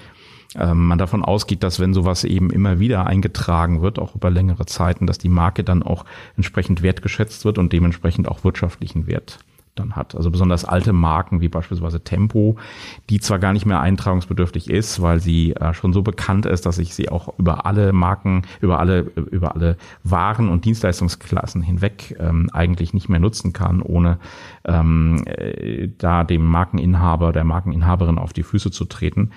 [SPEAKER 3] ähm, man davon ausgeht, dass wenn sowas eben immer wieder eingetragen wird, auch über längere Zeiten, dass die Marke dann auch entsprechend wertgeschätzt wird und dementsprechend auch wirtschaftlichen Wert dann hat. Also besonders alte Marken wie beispielsweise Tempo, die zwar gar nicht mehr eintragungsbedürftig ist, weil sie äh, schon so bekannt ist, dass ich sie auch über alle Marken, über alle, über alle Waren und Dienstleistungsklassen hinweg ähm, eigentlich nicht mehr nutzen kann, ohne ähm, äh, da dem Markeninhaber, der Markeninhaberin auf die Füße zu treten.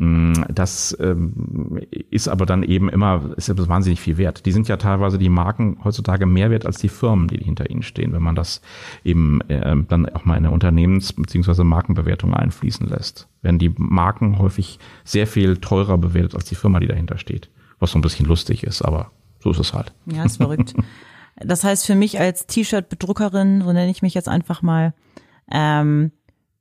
[SPEAKER 3] Mm, das ähm, ist aber dann eben immer, ist ja wahnsinnig viel wert. Die sind ja teilweise die Marken heutzutage mehr wert als die Firmen, die hinter ihnen stehen, wenn man das eben äh, dann auch mal in eine Unternehmens- bzw. Markenbewertung einfließen lässt. Werden die Marken häufig sehr viel teurer bewertet als die Firma, die dahinter steht. Was so ein bisschen lustig ist, aber so ist es halt.
[SPEAKER 2] Ja, ist verrückt. Das heißt für mich als T-Shirt-Bedruckerin, so nenne ich mich jetzt einfach mal, ähm,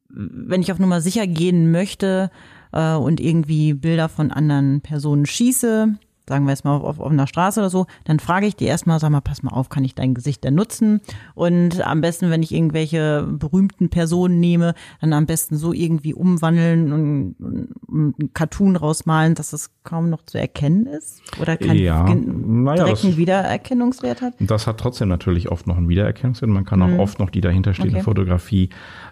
[SPEAKER 2] wenn ich auf Nummer sicher gehen möchte äh, und irgendwie Bilder von anderen Personen schieße, sagen wir jetzt mal auf, einer Straße oder so, dann frage ich die erstmal, sag mal, pass mal auf, kann ich dein Gesicht denn nutzen? Und am besten, wenn ich irgendwelche berühmten Personen nehme, dann am besten so irgendwie umwandeln und, und einen Cartoon rausmalen, dass es kaum noch zu erkennen ist? Oder keinen
[SPEAKER 3] Ja, naja,
[SPEAKER 2] direkten
[SPEAKER 3] das-
[SPEAKER 2] Wiedererkennungswert hat?
[SPEAKER 3] Das hat trotzdem natürlich oft noch einen Wiedererkennungswert. Man kann auch oft noch die dahinterstehende
[SPEAKER 2] Okay.
[SPEAKER 3] Fotografie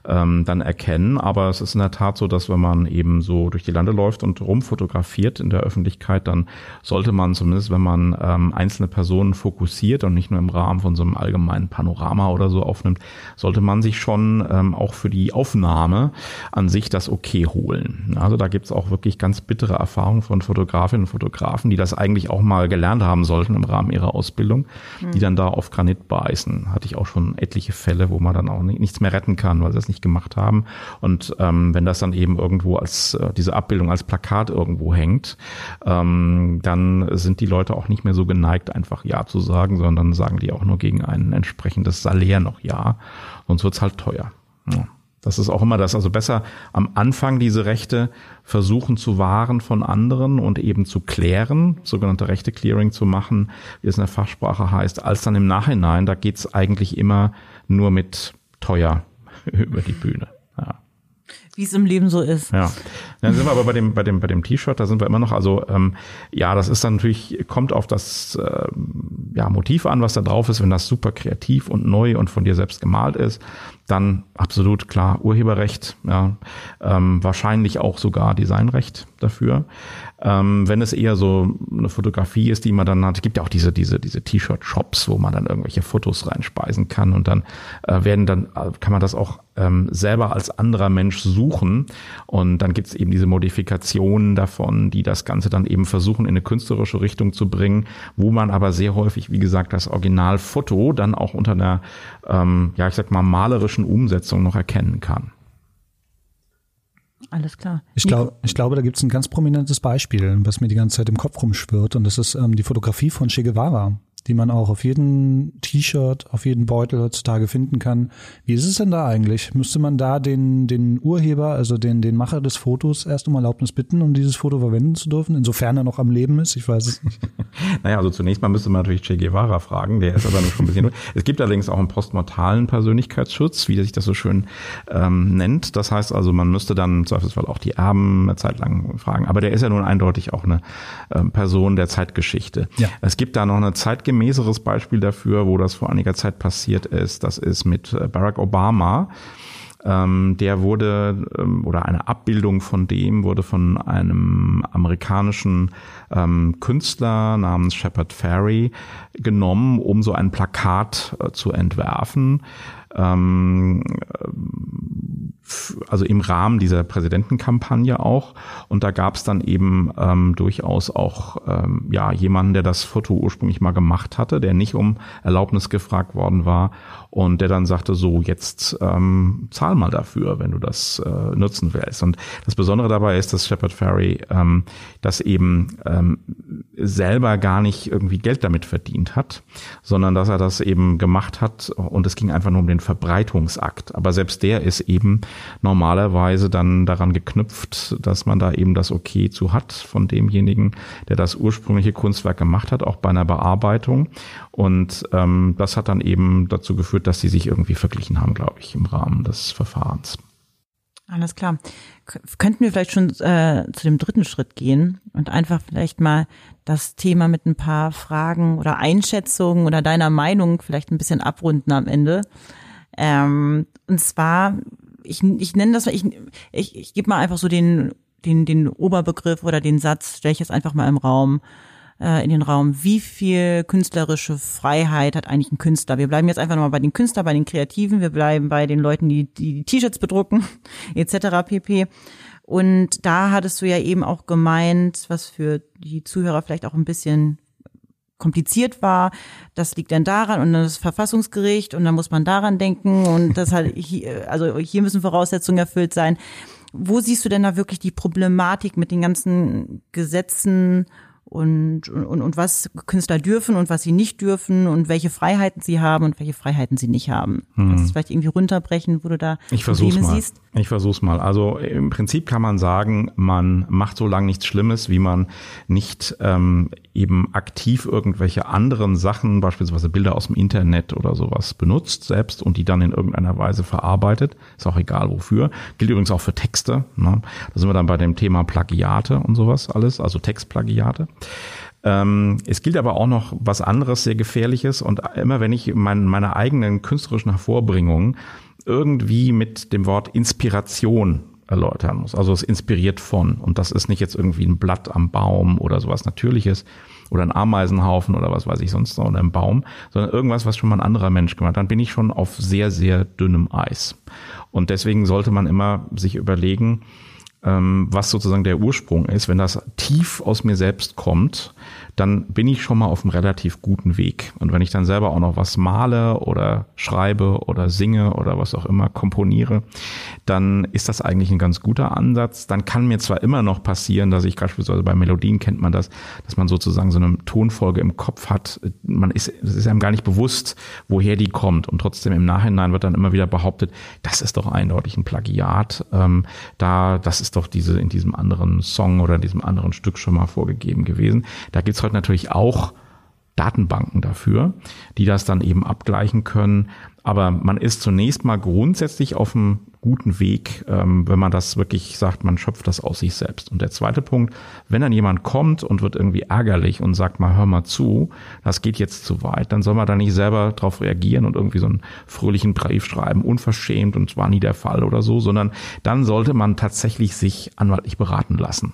[SPEAKER 3] ähm, dann erkennen. Aber es ist in der Tat so, dass wenn man eben so durch die Lande läuft und rumfotografiert in der Öffentlichkeit, dann sollte man zumindest, wenn man ähm, einzelne Personen fokussiert und nicht nur im Rahmen von so einem allgemeinen Panorama oder so aufnimmt, sollte man sich schon ähm, auch für die Aufnahme an sich das Okay holen. Also da gibt's auch wirklich ganz bittere Erfahrungen von Fotografinnen und Fotografen, die das eigentlich auch mal gelernt haben sollten im Rahmen ihrer Ausbildung, die dann da auf Granit beißen. Hatte ich auch schon etliche Fälle, wo man dann auch ni- nichts mehr retten kann, weil das nicht gemacht haben. Und ähm, wenn das dann eben irgendwo als äh, diese Abbildung als Plakat irgendwo hängt, ähm, dann sind die Leute auch nicht mehr so geneigt, einfach Ja zu sagen, sondern sagen die auch nur gegen ein entsprechendes Salär noch Ja. Sonst wird's halt teuer. Ja. Das ist auch immer das. Also besser am Anfang diese Rechte versuchen zu wahren von anderen und eben zu klären, sogenannte Rechte Clearing zu machen, wie es in der Fachsprache heißt, als dann im Nachhinein. Da geht's eigentlich immer nur mit teuer über die Bühne. Ja.
[SPEAKER 2] Wie es im Leben so ist.
[SPEAKER 3] Ja, dann sind wir aber bei dem bei dem bei dem T-Shirt, da sind wir immer noch. Also ähm, ja, das ist dann natürlich kommt auf das ähm, ja, Motiv an, was da drauf ist. Wenn das super kreativ und neu und von dir selbst gemalt ist, dann absolut klar Urheberrecht. Ja, ähm, wahrscheinlich auch sogar Designrecht dafür. Ähm, wenn es eher so eine Fotografie ist, die man dann hat, gibt ja auch diese diese diese T-Shirt-Shops, wo man dann irgendwelche Fotos reinspeisen kann und dann äh, werden dann äh, kann man das auch ähm, selber als anderer Mensch suchen und dann gibt es eben diese Modifikationen davon, die das Ganze dann eben versuchen in eine künstlerische Richtung zu bringen, wo man aber sehr häufig, wie gesagt, das Originalfoto dann auch unter einer, ähm, ja ich sag mal malerischen Umsetzung noch erkennen kann.
[SPEAKER 2] Alles klar.
[SPEAKER 4] Ich, glaub, ich glaube, da gibt es ein ganz prominentes Beispiel, was mir die ganze Zeit im Kopf rumschwirrt. Und das ist ähm, die Fotografie von Che Guevara, die man auch auf jedem T-Shirt, auf jedem Beutel heutzutage finden kann. Wie ist es denn da eigentlich? Müsste man da den, den Urheber, also den, den Macher des Fotos, erst um Erlaubnis bitten, um dieses Foto verwenden zu dürfen, insofern er noch am Leben ist? Ich weiß es nicht.
[SPEAKER 3] Naja, also zunächst mal müsste man natürlich Che Guevara fragen, der ist aber noch schon ein bisschen. Es gibt allerdings auch einen postmortalen Persönlichkeitsschutz, wie sich das so schön ähm, nennt. Das heißt also, man müsste dann im Zweifelsfall auch die Erben eine Zeit lang fragen. Aber der ist ja nun eindeutig auch eine ähm, Person der Zeitgeschichte.
[SPEAKER 4] Ja.
[SPEAKER 3] Es gibt da noch ein zeitgemäßeres Beispiel dafür, wo das vor einiger Zeit passiert ist. Das ist mit äh, Barack Obama. Ähm, der wurde, ähm, oder eine Abbildung von dem wurde von einem amerikanischen ähm, Künstler namens Shepard Fairey genommen, um so ein Plakat äh, zu entwerfen. Ähm, f- also im Rahmen dieser Präsidentenkampagne auch. Und da gab es dann eben ähm, durchaus auch ähm, ja jemanden, der das Foto ursprünglich mal gemacht hatte, der nicht um Erlaubnis gefragt worden war und der dann sagte, so jetzt ähm, zahl mal dafür, wenn du das äh, nutzen willst. Und das Besondere dabei ist, dass Shepard Fairey ähm, das eben ähm, selber gar nicht irgendwie Geld damit verdient hat, sondern dass er das eben gemacht hat und es ging einfach nur um den Verbreitungsakt. Aber selbst der ist eben normalerweise dann daran geknüpft, dass man da eben das Okay zu hat von demjenigen, der das ursprüngliche Kunstwerk gemacht hat, auch bei einer Bearbeitung. Und ähm, das hat dann eben dazu geführt, dass sie sich irgendwie verglichen haben, glaube ich, im Rahmen des Verfahrens.
[SPEAKER 2] Alles klar. Könnten wir vielleicht schon äh, zu dem dritten Schritt gehen und einfach vielleicht mal das Thema mit ein paar Fragen oder Einschätzungen oder deiner Meinung vielleicht ein bisschen abrunden am Ende. Ähm, und zwar, ich, ich nenne das, ich, ich, ich gebe mal einfach so den, den, den Oberbegriff oder den Satz, stelle ich jetzt einfach mal im Raum, äh, in den Raum, wie viel künstlerische Freiheit hat eigentlich ein Künstler? Wir bleiben jetzt einfach nochmal bei den Künstlern, bei den Kreativen, wir bleiben bei den Leuten, die die T-Shirts bedrucken, etc. pp. Und da hattest du ja eben auch gemeint, was für die Zuhörer vielleicht auch ein bisschen kompliziert war. Das liegt dann daran und dann das Verfassungsgericht und dann muss man daran denken und das halt hier, also hier müssen Voraussetzungen erfüllt sein. Wo siehst du denn da wirklich die Problematik mit den ganzen Gesetzen und, und, und was Künstler dürfen und was sie nicht dürfen und welche Freiheiten sie haben und welche Freiheiten sie nicht haben. Hm. Kannst du vielleicht irgendwie runterbrechen, wo du da
[SPEAKER 3] ich Probleme mal. siehst? Ich versuch's mal. Also im Prinzip kann man sagen, man macht so lange nichts Schlimmes, wie man nicht ähm, eben aktiv irgendwelche anderen Sachen, beispielsweise Bilder aus dem Internet oder sowas benutzt selbst und die dann in irgendeiner Weise verarbeitet. Ist auch egal wofür. Gilt übrigens auch für Texte. Ne? Da sind wir dann bei dem Thema Plagiate und sowas alles, also Textplagiate. Ähm, es gilt aber auch noch was anderes sehr gefährliches und immer wenn ich mein, meine eigenen künstlerischen Hervorbringungen irgendwie mit dem Wort Inspiration erläutern muss. Also es inspiriert von. Und das ist nicht jetzt irgendwie ein Blatt am Baum oder sowas Natürliches oder ein Ameisenhaufen oder was weiß ich sonst noch oder ein Baum, sondern irgendwas, was schon mal ein anderer Mensch gemacht hat. Dann bin ich schon auf sehr, sehr dünnem Eis. Und deswegen sollte man immer sich überlegen, was sozusagen der Ursprung ist. Wenn das tief aus mir selbst kommt, dann bin ich schon mal auf einem relativ guten Weg. Und wenn ich dann selber auch noch was male oder schreibe oder singe oder was auch immer komponiere, dann ist das eigentlich ein ganz guter Ansatz. Dann kann mir zwar immer noch passieren, dass ich beispielsweise bei Melodien kennt man das, dass man sozusagen so eine Tonfolge im Kopf hat. Man ist, es ist einem gar nicht bewusst, woher die kommt. Und trotzdem im Nachhinein wird dann immer wieder behauptet, das ist doch eindeutig ein Plagiat. Ähm, da, das ist doch diese in diesem anderen Song oder in diesem anderen Stück schon mal vorgegeben gewesen. Da gibt's heute natürlich auch Datenbanken dafür, die das dann eben abgleichen können. Aber man ist zunächst mal grundsätzlich auf einem guten Weg, ähm, wenn man das wirklich sagt, man schöpft das aus sich selbst. Und der zweite Punkt, wenn dann jemand kommt und wird irgendwie ärgerlich und sagt mal, hör mal zu, das geht jetzt zu weit, dann soll man da nicht selber drauf reagieren und irgendwie so einen fröhlichen Brief schreiben, unverschämt und zwar nie der Fall oder so, sondern dann sollte man tatsächlich sich anwaltlich beraten lassen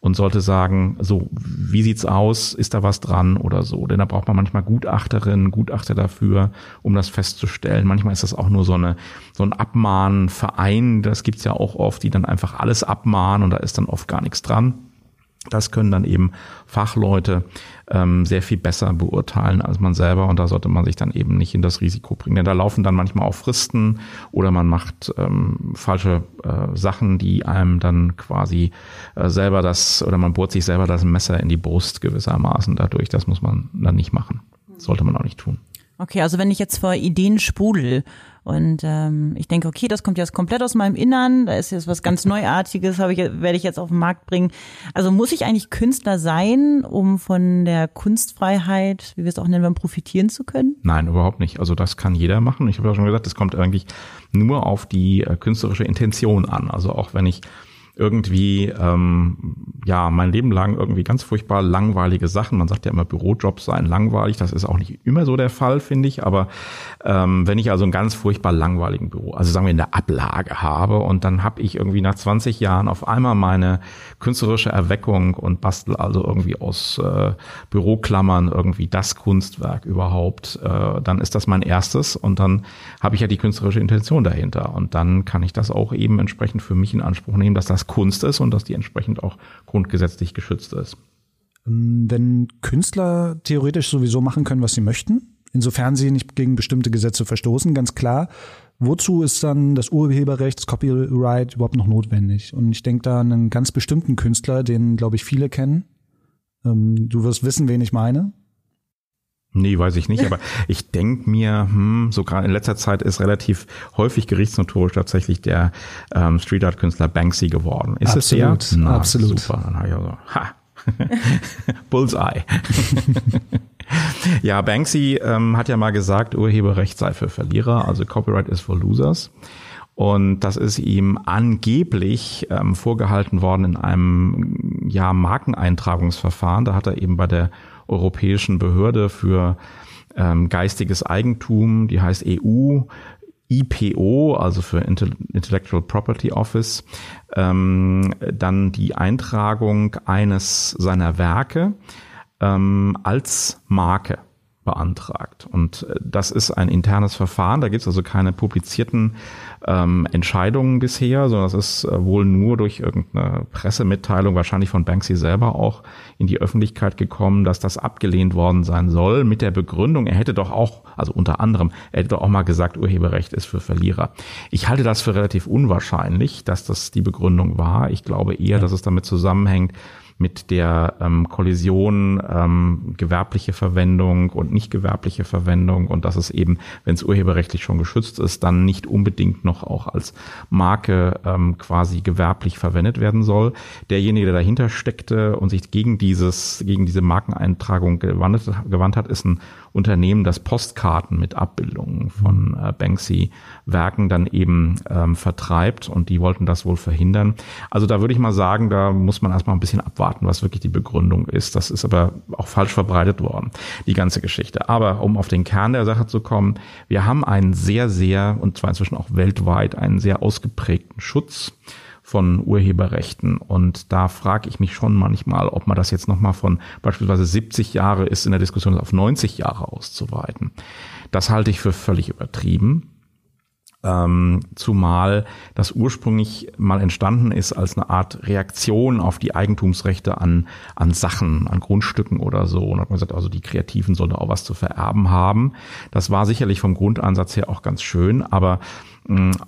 [SPEAKER 3] und sollte sagen, so, wie sieht's aus? Ist da was dran oder so? Denn da braucht man manchmal Gutachterinnen, Gutachter dafür, um das festzustellen. Manchmal ist das auch nur so eine, so ein Abmahnverein. Das gibt's ja auch oft, die dann einfach alles abmahnen und da ist dann oft gar nichts dran. Das können dann eben Fachleute ähm, sehr viel besser beurteilen als man selber und da sollte man sich dann eben nicht in das Risiko bringen. Denn da laufen dann manchmal auch Fristen oder man macht ähm, falsche äh, Sachen, die einem dann quasi äh, selber das oder man bohrt sich selber das Messer in die Brust gewissermaßen dadurch. Das muss man dann nicht machen. Sollte man auch nicht tun.
[SPEAKER 2] Okay, also wenn ich jetzt vor Ideen sprudel und ähm, ich denke, okay, das kommt jetzt komplett aus meinem Innern, da ist jetzt was ganz Neuartiges, habe ich, werde ich jetzt auf den Markt bringen. Also muss ich eigentlich Künstler sein, um von der Kunstfreiheit, wie wir es auch nennen, profitieren zu können?
[SPEAKER 3] Nein, überhaupt nicht. Also das kann jeder machen. Ich habe ja schon gesagt, das kommt eigentlich nur auf die äh, künstlerische Intention an. Also auch wenn ich irgendwie ähm, ja mein Leben lang irgendwie ganz furchtbar langweilige Sachen. Man sagt ja immer, Bürojobs seien langweilig. Das ist auch nicht immer so der Fall, finde ich. Aber ähm, wenn ich also einen ganz furchtbar langweiligen Büro, also sagen wir in der Ablage habe und dann habe ich irgendwie nach 20 Jahren auf einmal meine künstlerische Erweckung und bastel also irgendwie aus äh, Büroklammern irgendwie das Kunstwerk überhaupt, äh, dann ist das mein erstes und dann habe ich ja die künstlerische Intention dahinter und dann kann ich das auch eben entsprechend für mich in Anspruch nehmen, dass das Kunst ist und dass die entsprechend auch grundgesetzlich geschützt ist.
[SPEAKER 4] Ähm, wenn Künstler theoretisch sowieso machen können, was sie möchten, insofern sie nicht gegen bestimmte Gesetze verstoßen, ganz klar, wozu ist dann das Urheberrecht, das Copyright überhaupt noch notwendig? Und ich denke da an einen ganz bestimmten Künstler, den, glaube ich, viele kennen. Ähm, du wirst wissen, wen ich meine.
[SPEAKER 3] Nee, weiß ich nicht, aber ich denk mir, hm, so gerade in letzter Zeit ist relativ häufig gerichtsnotorisch tatsächlich der ähm, Street Art Künstler Banksy geworden. Ist
[SPEAKER 4] absolut,
[SPEAKER 3] es der?
[SPEAKER 4] Na, absolut.
[SPEAKER 3] Super, dann habe ich also, ha. Bullseye. ja, Banksy ähm, hat ja mal gesagt, Urheberrecht sei für Verlierer, also Copyright is for losers. Und das ist ihm angeblich ähm, vorgehalten worden in einem ja, Markeneintragungsverfahren. Da hat er eben bei der europäischen Behörde für ähm, geistiges Eigentum, die heißt EU, IPO, also für Intellectual Property Office, ähm, dann die Eintragung eines seiner Werke ähm, als Marke beantragt. Und äh, das ist ein internes Verfahren, da gibt es also keine publizierten ähm, Entscheidungen bisher, sondern das ist äh, wohl nur durch irgendeine Pressemitteilung, wahrscheinlich von Banksy selber auch, in die Öffentlichkeit gekommen, dass das abgelehnt worden sein soll, mit der Begründung, er hätte doch auch, also unter anderem, er hätte doch auch mal gesagt, Urheberrecht ist für Verlierer. Ich halte das für relativ unwahrscheinlich, dass das die Begründung war. Ich glaube eher, ja. dass es damit zusammenhängt, mit der ähm, Kollision ähm, gewerbliche Verwendung und nicht gewerbliche Verwendung und dass es eben, wenn es urheberrechtlich schon geschützt ist, dann nicht unbedingt noch auch als Marke ähm, quasi gewerblich verwendet werden soll. Derjenige, der dahinter steckte und sich gegen dieses, gegen diese Markeneintragung gewandt, gewandt hat, ist ein Unternehmen, das Postkarten mit Abbildungen von äh, Banksy-Werken dann eben ähm, vertreibt und die wollten das wohl verhindern. Also da würde ich mal sagen, da muss man erstmal ein bisschen abwarten, was wirklich die Begründung ist. Das ist aber auch falsch verbreitet worden, die ganze Geschichte. Aber um auf den Kern der Sache zu kommen, wir haben einen sehr, sehr, und zwar inzwischen auch weltweit, einen sehr ausgeprägten Schutz von Urheberrechten. Und da frage ich mich schon manchmal, ob man das jetzt nochmal von beispielsweise 70 Jahre ist in der Diskussion auf 90 Jahre auszuweiten. Das halte ich für völlig übertrieben. Ähm, zumal das ursprünglich mal entstanden ist als eine Art Reaktion auf die Eigentumsrechte an, an Sachen, an Grundstücken oder so. Und hat man gesagt, also die Kreativen sollen auch was zu vererben haben. Das war sicherlich vom Grundansatz her auch ganz schön, aber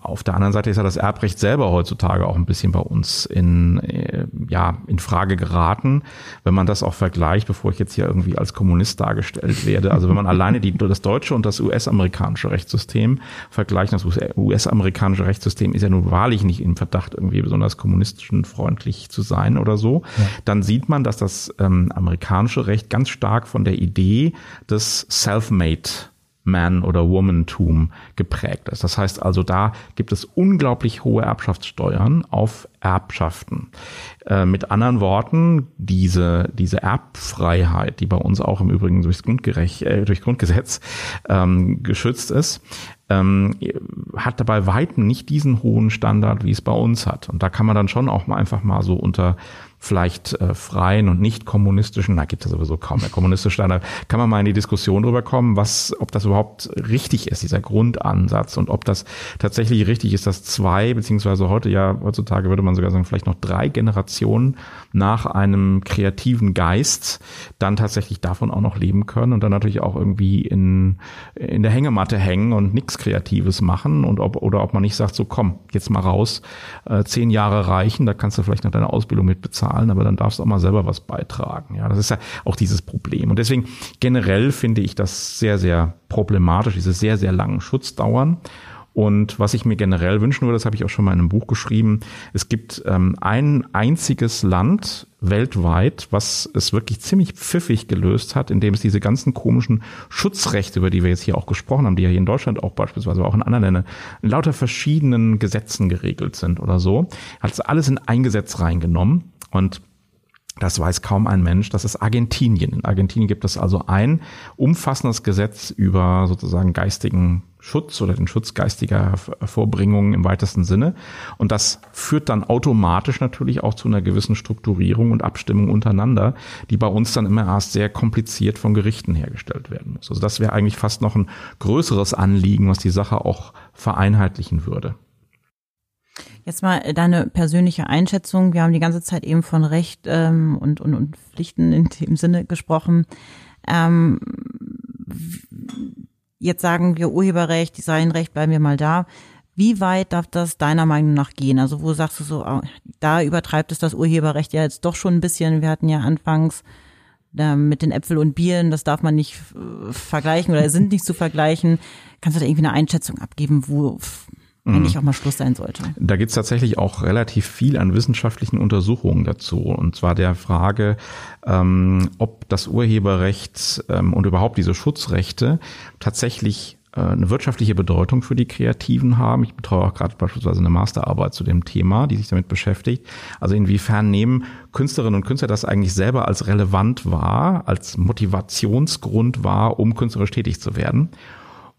[SPEAKER 3] auf der anderen Seite ist ja das Erbrecht selber heutzutage auch ein bisschen bei uns in, äh, ja, in Frage geraten. Wenn man das auch vergleicht, bevor ich jetzt hier irgendwie als Kommunist dargestellt werde. Also wenn man alleine die, das deutsche und das US-amerikanische Rechtssystem vergleicht, das US-amerikanische Rechtssystem ist ja nun wahrlich nicht im Verdacht, irgendwie besonders kommunistischen freundlich zu sein oder so, ja. dann sieht man, dass das ähm, amerikanische Recht ganz stark von der Idee des Self-Made man- oder Womantum geprägt ist. Das heißt also, da gibt es unglaublich hohe Erbschaftssteuern auf Erbschaften. Äh, mit anderen Worten, diese, diese Erbfreiheit, die bei uns auch im Übrigen durchs Grundgerecht, äh, durch Grundgesetz ähm, geschützt ist, ähm, hat dabei weitem nicht diesen hohen Standard, wie es bei uns hat. Und da kann man dann schon auch mal einfach mal so unter vielleicht äh, freien und nicht kommunistischen, na gibt es sowieso kaum mehr kommunistische Standard, kann man mal in die Diskussion drüber kommen, was, ob das überhaupt richtig ist, dieser Grundansatz und ob das tatsächlich richtig ist, dass zwei, beziehungsweise heute ja, heutzutage würde man sogar sagen, vielleicht noch drei Generationen nach einem kreativen Geist dann tatsächlich davon auch noch leben können und dann natürlich auch irgendwie in, in der Hängematte hängen und nichts Kreatives machen und ob, oder ob man nicht sagt, so komm, jetzt mal raus, äh, zehn Jahre reichen, da kannst du vielleicht noch deine Ausbildung mit bezahlen, aber dann darfst du auch mal selber was beitragen. Ja, das ist ja auch dieses Problem. Und deswegen generell finde ich das sehr, sehr problematisch, diese sehr, sehr langen Schutzdauern. Und was ich mir generell wünschen würde, das habe ich auch schon mal in einem Buch geschrieben, es gibt ähm, ein einziges Land weltweit, was es wirklich ziemlich pfiffig gelöst hat, indem es diese ganzen komischen Schutzrechte, über die wir jetzt hier auch gesprochen haben, die ja hier in Deutschland auch beispielsweise, aber auch in anderen Ländern, in lauter verschiedenen Gesetzen geregelt sind oder so, hat es alles in ein Gesetz reingenommen und das weiß kaum ein Mensch. Das ist Argentinien. In Argentinien gibt es also ein umfassendes Gesetz über sozusagen geistigen Schutz oder den Schutz geistiger Vorbringungen im weitesten Sinne. Und das führt dann automatisch natürlich auch zu einer gewissen Strukturierung und Abstimmung untereinander, die bei uns dann immer erst sehr kompliziert von Gerichten hergestellt werden muss. Also das wäre eigentlich fast noch ein größeres Anliegen, was die Sache auch vereinheitlichen würde.
[SPEAKER 2] Jetzt mal äh, deine persönliche Einschätzung. Wir haben die ganze Zeit eben von Recht ähm, und, und, und Pflichten in dem Sinne gesprochen. Ähm, jetzt sagen wir Urheberrecht, Designrecht, bleiben wir mal da. Wie weit darf das deiner Meinung nach gehen? Also wo sagst du so, da übertreibt es das Urheberrecht ja jetzt doch schon ein bisschen. Wir hatten ja anfangs äh, mit den Äpfel und Bieren, das darf man nicht äh, vergleichen oder sind nicht zu vergleichen. Kannst du da irgendwie eine Einschätzung abgeben, wo eigentlich auch mal Schluss sein sollte.
[SPEAKER 3] Da gibt es tatsächlich auch relativ viel an wissenschaftlichen Untersuchungen dazu. Und zwar der Frage, ähm, ob das Urheberrecht ähm, und überhaupt diese Schutzrechte tatsächlich äh, eine wirtschaftliche Bedeutung für die Kreativen haben. Ich betreue auch gerade beispielsweise eine Masterarbeit zu dem Thema, die sich damit beschäftigt. Also inwiefern nehmen Künstlerinnen und Künstler das eigentlich selber als relevant wahr, als Motivationsgrund wahr, um künstlerisch tätig zu werden?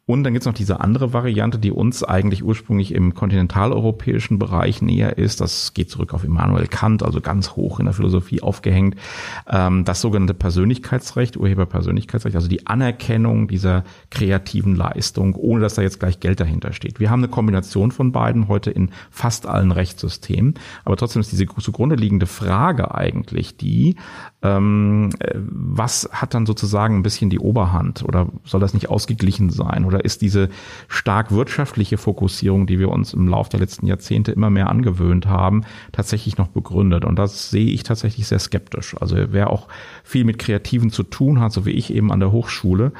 [SPEAKER 3] Und dann gibt's noch diese andere Variante, die uns eigentlich ursprünglich im kontinentaleuropäischen Bereich näher ist. Das geht zurück auf Immanuel Kant, also ganz hoch in der Philosophie aufgehängt. Ähm, das sogenannte Persönlichkeitsrecht, Urheberpersönlichkeitsrecht, also die Anerkennung dieser kreativen Leistung, ohne dass da jetzt gleich Geld dahinter steht. Wir haben eine Kombination von beiden heute in fast allen Rechtssystemen. Aber trotzdem ist diese zugrunde liegende Frage eigentlich die, ähm, äh, was hat dann sozusagen ein bisschen die Oberhand oder soll das nicht ausgeglichen sein? Oder oder ist diese stark wirtschaftliche Fokussierung, die wir uns im Laufe der letzten Jahrzehnte immer mehr angewöhnt haben, tatsächlich noch begründet? Und das sehe ich tatsächlich sehr skeptisch. Also wer auch viel mit Kreativen zu tun hat, so wie ich eben an der Hochschule,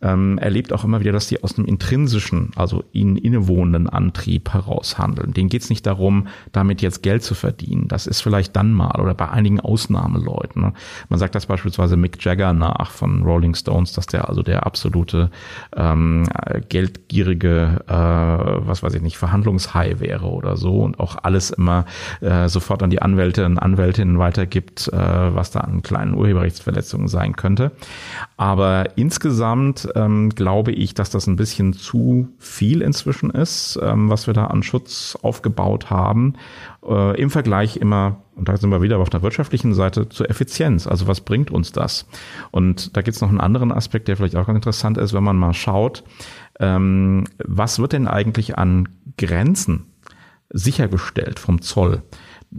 [SPEAKER 3] ähm, erlebt auch immer wieder, dass die aus einem intrinsischen, also ihnen innewohnenden Antrieb heraus handeln. Denen geht es nicht darum, damit jetzt Geld zu verdienen. Das ist vielleicht dann mal oder bei einigen Ausnahmeleuten. Ne? Man sagt das beispielsweise Mick Jagger nach von Rolling Stones, dass der also der absolute ähm, geldgierige, äh, was weiß ich nicht, Verhandlungshai wäre oder so und auch alles immer äh, sofort an die Anwälte und Anwältinnen weitergibt, äh, was da an kleinen Urheberrechtsverletzungen sein könnte. Aber insgesamt ähm, glaube ich, dass das ein bisschen zu viel inzwischen ist, ähm, was wir da an Schutz aufgebaut haben äh, im Vergleich immer, und da sind wir wieder auf der wirtschaftlichen Seite, zur Effizienz. Also was bringt uns das? Und da gibt es noch einen anderen Aspekt, der vielleicht auch ganz interessant ist, wenn man mal schaut, ähm, was wird denn eigentlich an Grenzen sichergestellt vom Zoll?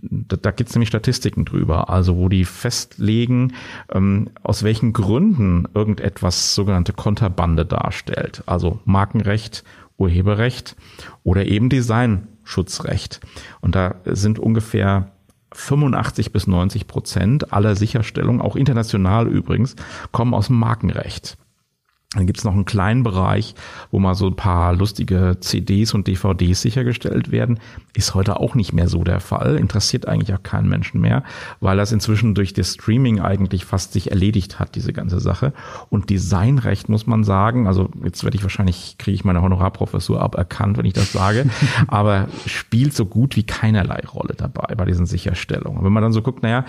[SPEAKER 3] da, da gibt es nämlich Statistiken drüber, also wo die festlegen, ähm, aus welchen Gründen irgendetwas sogenannte Konterbande darstellt, also Markenrecht, Urheberrecht oder eben Design Schutzrecht. Und da sind ungefähr 85 bis 90 Prozent aller Sicherstellungen, auch international übrigens, kommen aus dem Markenrecht. Dann gibt's noch einen kleinen Bereich, wo mal so ein paar lustige CDs und DVDs sichergestellt werden. Ist heute auch nicht mehr so der Fall. Interessiert eigentlich auch keinen Menschen mehr, weil das inzwischen durch das Streaming eigentlich fast sich erledigt hat, diese ganze Sache. Und Designrecht muss man sagen, also jetzt werde ich wahrscheinlich, kriege ich meine Honorarprofessur aberkannt, wenn ich das sage, aber spielt so gut wie keinerlei Rolle dabei bei diesen Sicherstellungen. Wenn man dann so guckt, naja,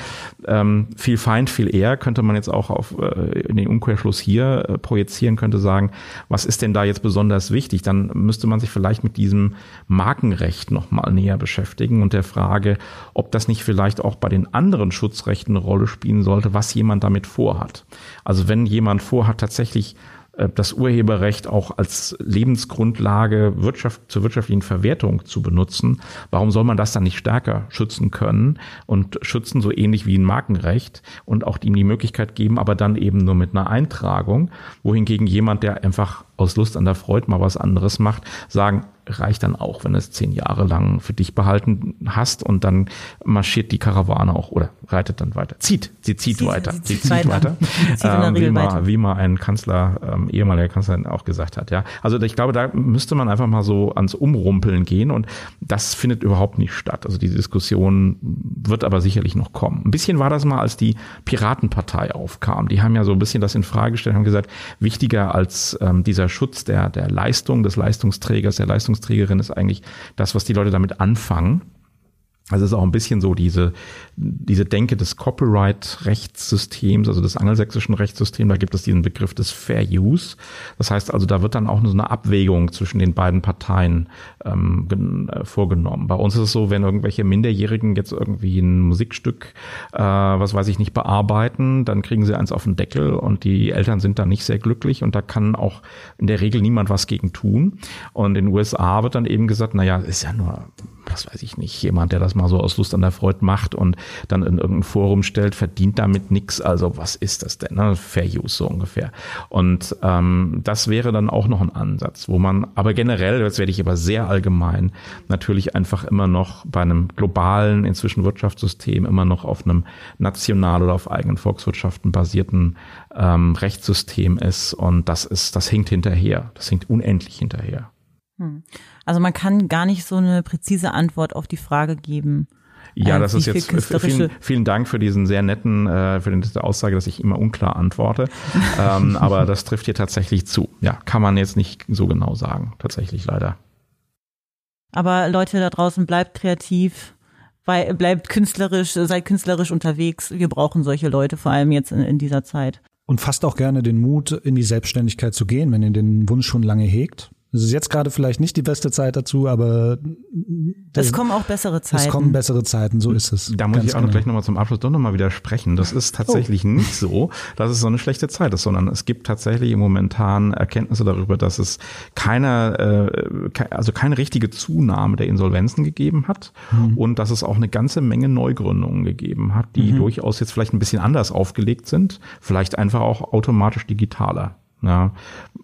[SPEAKER 3] ähm, viel Feind, viel eher, könnte man jetzt auch auf äh, in den Umkehrschluss hier äh, projizieren diskutieren könnte, sagen, was ist denn da jetzt besonders wichtig? Dann müsste man sich vielleicht mit diesem Markenrecht nochmal näher beschäftigen und der Frage, ob das nicht vielleicht auch bei den anderen Schutzrechten eine Rolle spielen sollte, was jemand damit vorhat. Also wenn jemand vorhat, tatsächlich das Urheberrecht auch als Lebensgrundlage Wirtschaft, zur wirtschaftlichen Verwertung zu benutzen, warum soll man das dann nicht stärker schützen können und schützen so ähnlich wie ein Markenrecht und auch ihm die Möglichkeit geben, aber dann eben nur mit einer Eintragung, wohingegen jemand, der einfach aus Lust an der Freude mal was anderes macht, sagen, reicht dann auch, wenn du es zehn Jahre lang für dich behalten hast und dann marschiert die Karawane auch oder reitet dann weiter. Zieht, sie zieht, zieht weiter. Sie zieht, zieht weiter. weiter. zieht ähm, wie, mal, wie mal ein Kanzler, ähm, ehemaliger Kanzler auch gesagt hat. Ja, Also ich glaube, da müsste man einfach mal so ans Umrumpeln gehen und das findet überhaupt nicht statt. Also die Diskussion wird aber sicherlich noch kommen. Ein bisschen war das mal, als die Piratenpartei aufkam. Die haben ja so ein bisschen das in Frage gestellt, haben gesagt, wichtiger als ähm, dieser Schutz der, der Leistung, des Leistungsträgers, der Leistung Leistungsträgerin ist eigentlich das, was die Leute damit anfangen. Also es ist auch ein bisschen so diese, diese Denke des Copyright-Rechtssystems, also des angelsächsischen Rechtssystems, da gibt es diesen Begriff des Fair Use. Das heißt also, da wird dann auch so eine Abwägung zwischen den beiden Parteien ähm, äh, vorgenommen. Bei uns ist es so, wenn irgendwelche Minderjährigen jetzt irgendwie ein Musikstück, äh, was weiß ich nicht, bearbeiten, dann kriegen sie eins auf den Deckel und die Eltern sind da nicht sehr glücklich und da kann auch in der Regel niemand was gegen tun. Und in den USA wird dann eben gesagt, naja, ist ja nur was weiß ich nicht, jemand, der das mal so aus Lust an der Freude macht und dann in irgendein Forum stellt, verdient damit nichts. Also was ist das denn? Ne? Fair Use so ungefähr. Und ähm, das wäre dann auch noch ein Ansatz, wo man, aber generell, jetzt werde ich aber sehr allgemein, natürlich einfach immer noch bei einem globalen, inzwischen Wirtschaftssystem, immer noch auf einem national oder auf eigenen Volkswirtschaften basierten ähm, Rechtssystem ist. Und das ist, das hinkt hinterher. Das hinkt unendlich hinterher.
[SPEAKER 2] Hm. Also man kann gar nicht so eine präzise Antwort auf die Frage geben.
[SPEAKER 3] Ja, äh, das ist jetzt vielen, vielen Dank für diesen sehr netten, äh, für diese Aussage, dass ich immer unklar antworte. ähm, aber das trifft hier tatsächlich zu. Ja, kann man jetzt nicht so genau sagen. Tatsächlich leider.
[SPEAKER 2] Aber Leute da draußen, bleibt kreativ, bleibt künstlerisch, seid künstlerisch unterwegs. Wir brauchen solche Leute, vor allem jetzt in, in dieser Zeit.
[SPEAKER 4] Und fasst auch gerne den Mut, in die Selbstständigkeit zu gehen, wenn ihr den Wunsch schon lange hegt. Es ist jetzt gerade vielleicht nicht die beste Zeit dazu, aber
[SPEAKER 2] es kommen auch bessere Zeiten.
[SPEAKER 4] Es kommen bessere Zeiten, so ist es.
[SPEAKER 3] Da muss ich auch genau. noch gleich nochmal zum Abschluss doch nochmal widersprechen. Das ist tatsächlich oh. nicht so, dass es so eine schlechte Zeit ist, sondern es gibt tatsächlich momentan Erkenntnisse darüber, dass es keine, äh, also keine richtige Zunahme der Insolvenzen gegeben hat mhm. und dass es auch eine ganze Menge Neugründungen gegeben hat, die mhm. durchaus jetzt vielleicht ein bisschen anders aufgelegt sind, vielleicht einfach auch automatisch digitaler. Ja,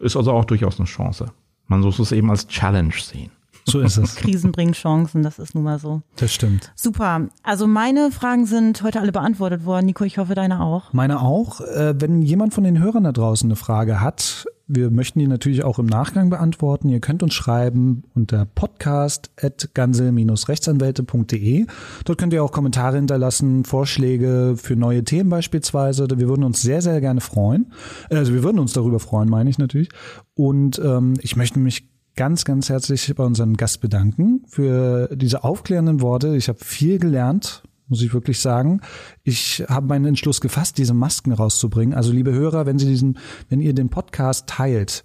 [SPEAKER 3] ist also auch durchaus eine Chance. Man muss es eben als Challenge sehen.
[SPEAKER 4] So ist es.
[SPEAKER 2] Krisen bringen Chancen, das ist nun mal so.
[SPEAKER 4] Das stimmt.
[SPEAKER 2] Super. Also meine Fragen sind heute alle beantwortet worden. Nico, ich hoffe deine auch.
[SPEAKER 4] Meine auch. Äh, wenn jemand von den Hörern da draußen eine Frage hat, wir möchten die natürlich auch im Nachgang beantworten. Ihr könnt uns schreiben unter podcast.gansel-rechtsanwälte.de. Dort könnt ihr auch Kommentare hinterlassen, Vorschläge für neue Themen beispielsweise. Wir würden uns sehr, sehr gerne freuen. Also wir würden uns darüber freuen, meine ich natürlich. Und ähm, ich möchte mich ganz, ganz herzlich bei unserem Gast bedanken für diese aufklärenden Worte. Ich habe viel gelernt, muss ich wirklich sagen. Ich habe meinen Entschluss gefasst, diese Masken rauszubringen. Also liebe Hörer, wenn Sie diesen, wenn ihr den Podcast teilt,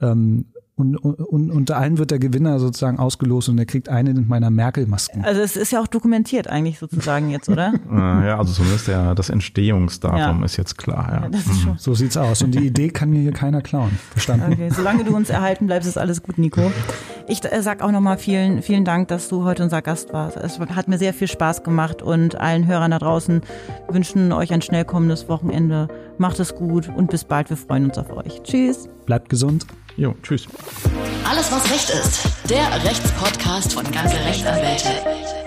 [SPEAKER 4] ähm, und, und unter allen wird der Gewinner sozusagen ausgelost und er kriegt eine meiner Merkel-Masken.
[SPEAKER 2] Also es ist ja auch dokumentiert eigentlich sozusagen jetzt, oder?
[SPEAKER 3] Ja, also zumindest der, das Entstehungsdatum
[SPEAKER 2] Ja.
[SPEAKER 3] ist jetzt klar. Ja.
[SPEAKER 2] Das ist schon.
[SPEAKER 4] So sieht's aus. Und die Idee kann mir hier keiner klauen. Verstanden?
[SPEAKER 2] Okay, solange du uns erhalten bleibst, ist alles gut, Nico. Ich äh, sag auch nochmal vielen, vielen Dank, dass du heute unser Gast warst. Es hat mir sehr viel Spaß gemacht und allen Hörern da draußen wünschen euch ein schnell kommendes Wochenende. Macht es gut und bis bald. Wir freuen uns auf euch. Tschüss.
[SPEAKER 4] Bleibt gesund.
[SPEAKER 3] Jo, tschüss.
[SPEAKER 1] Alles, was Recht ist. Der Rechtspodcast von ganze Rechtsanwälte.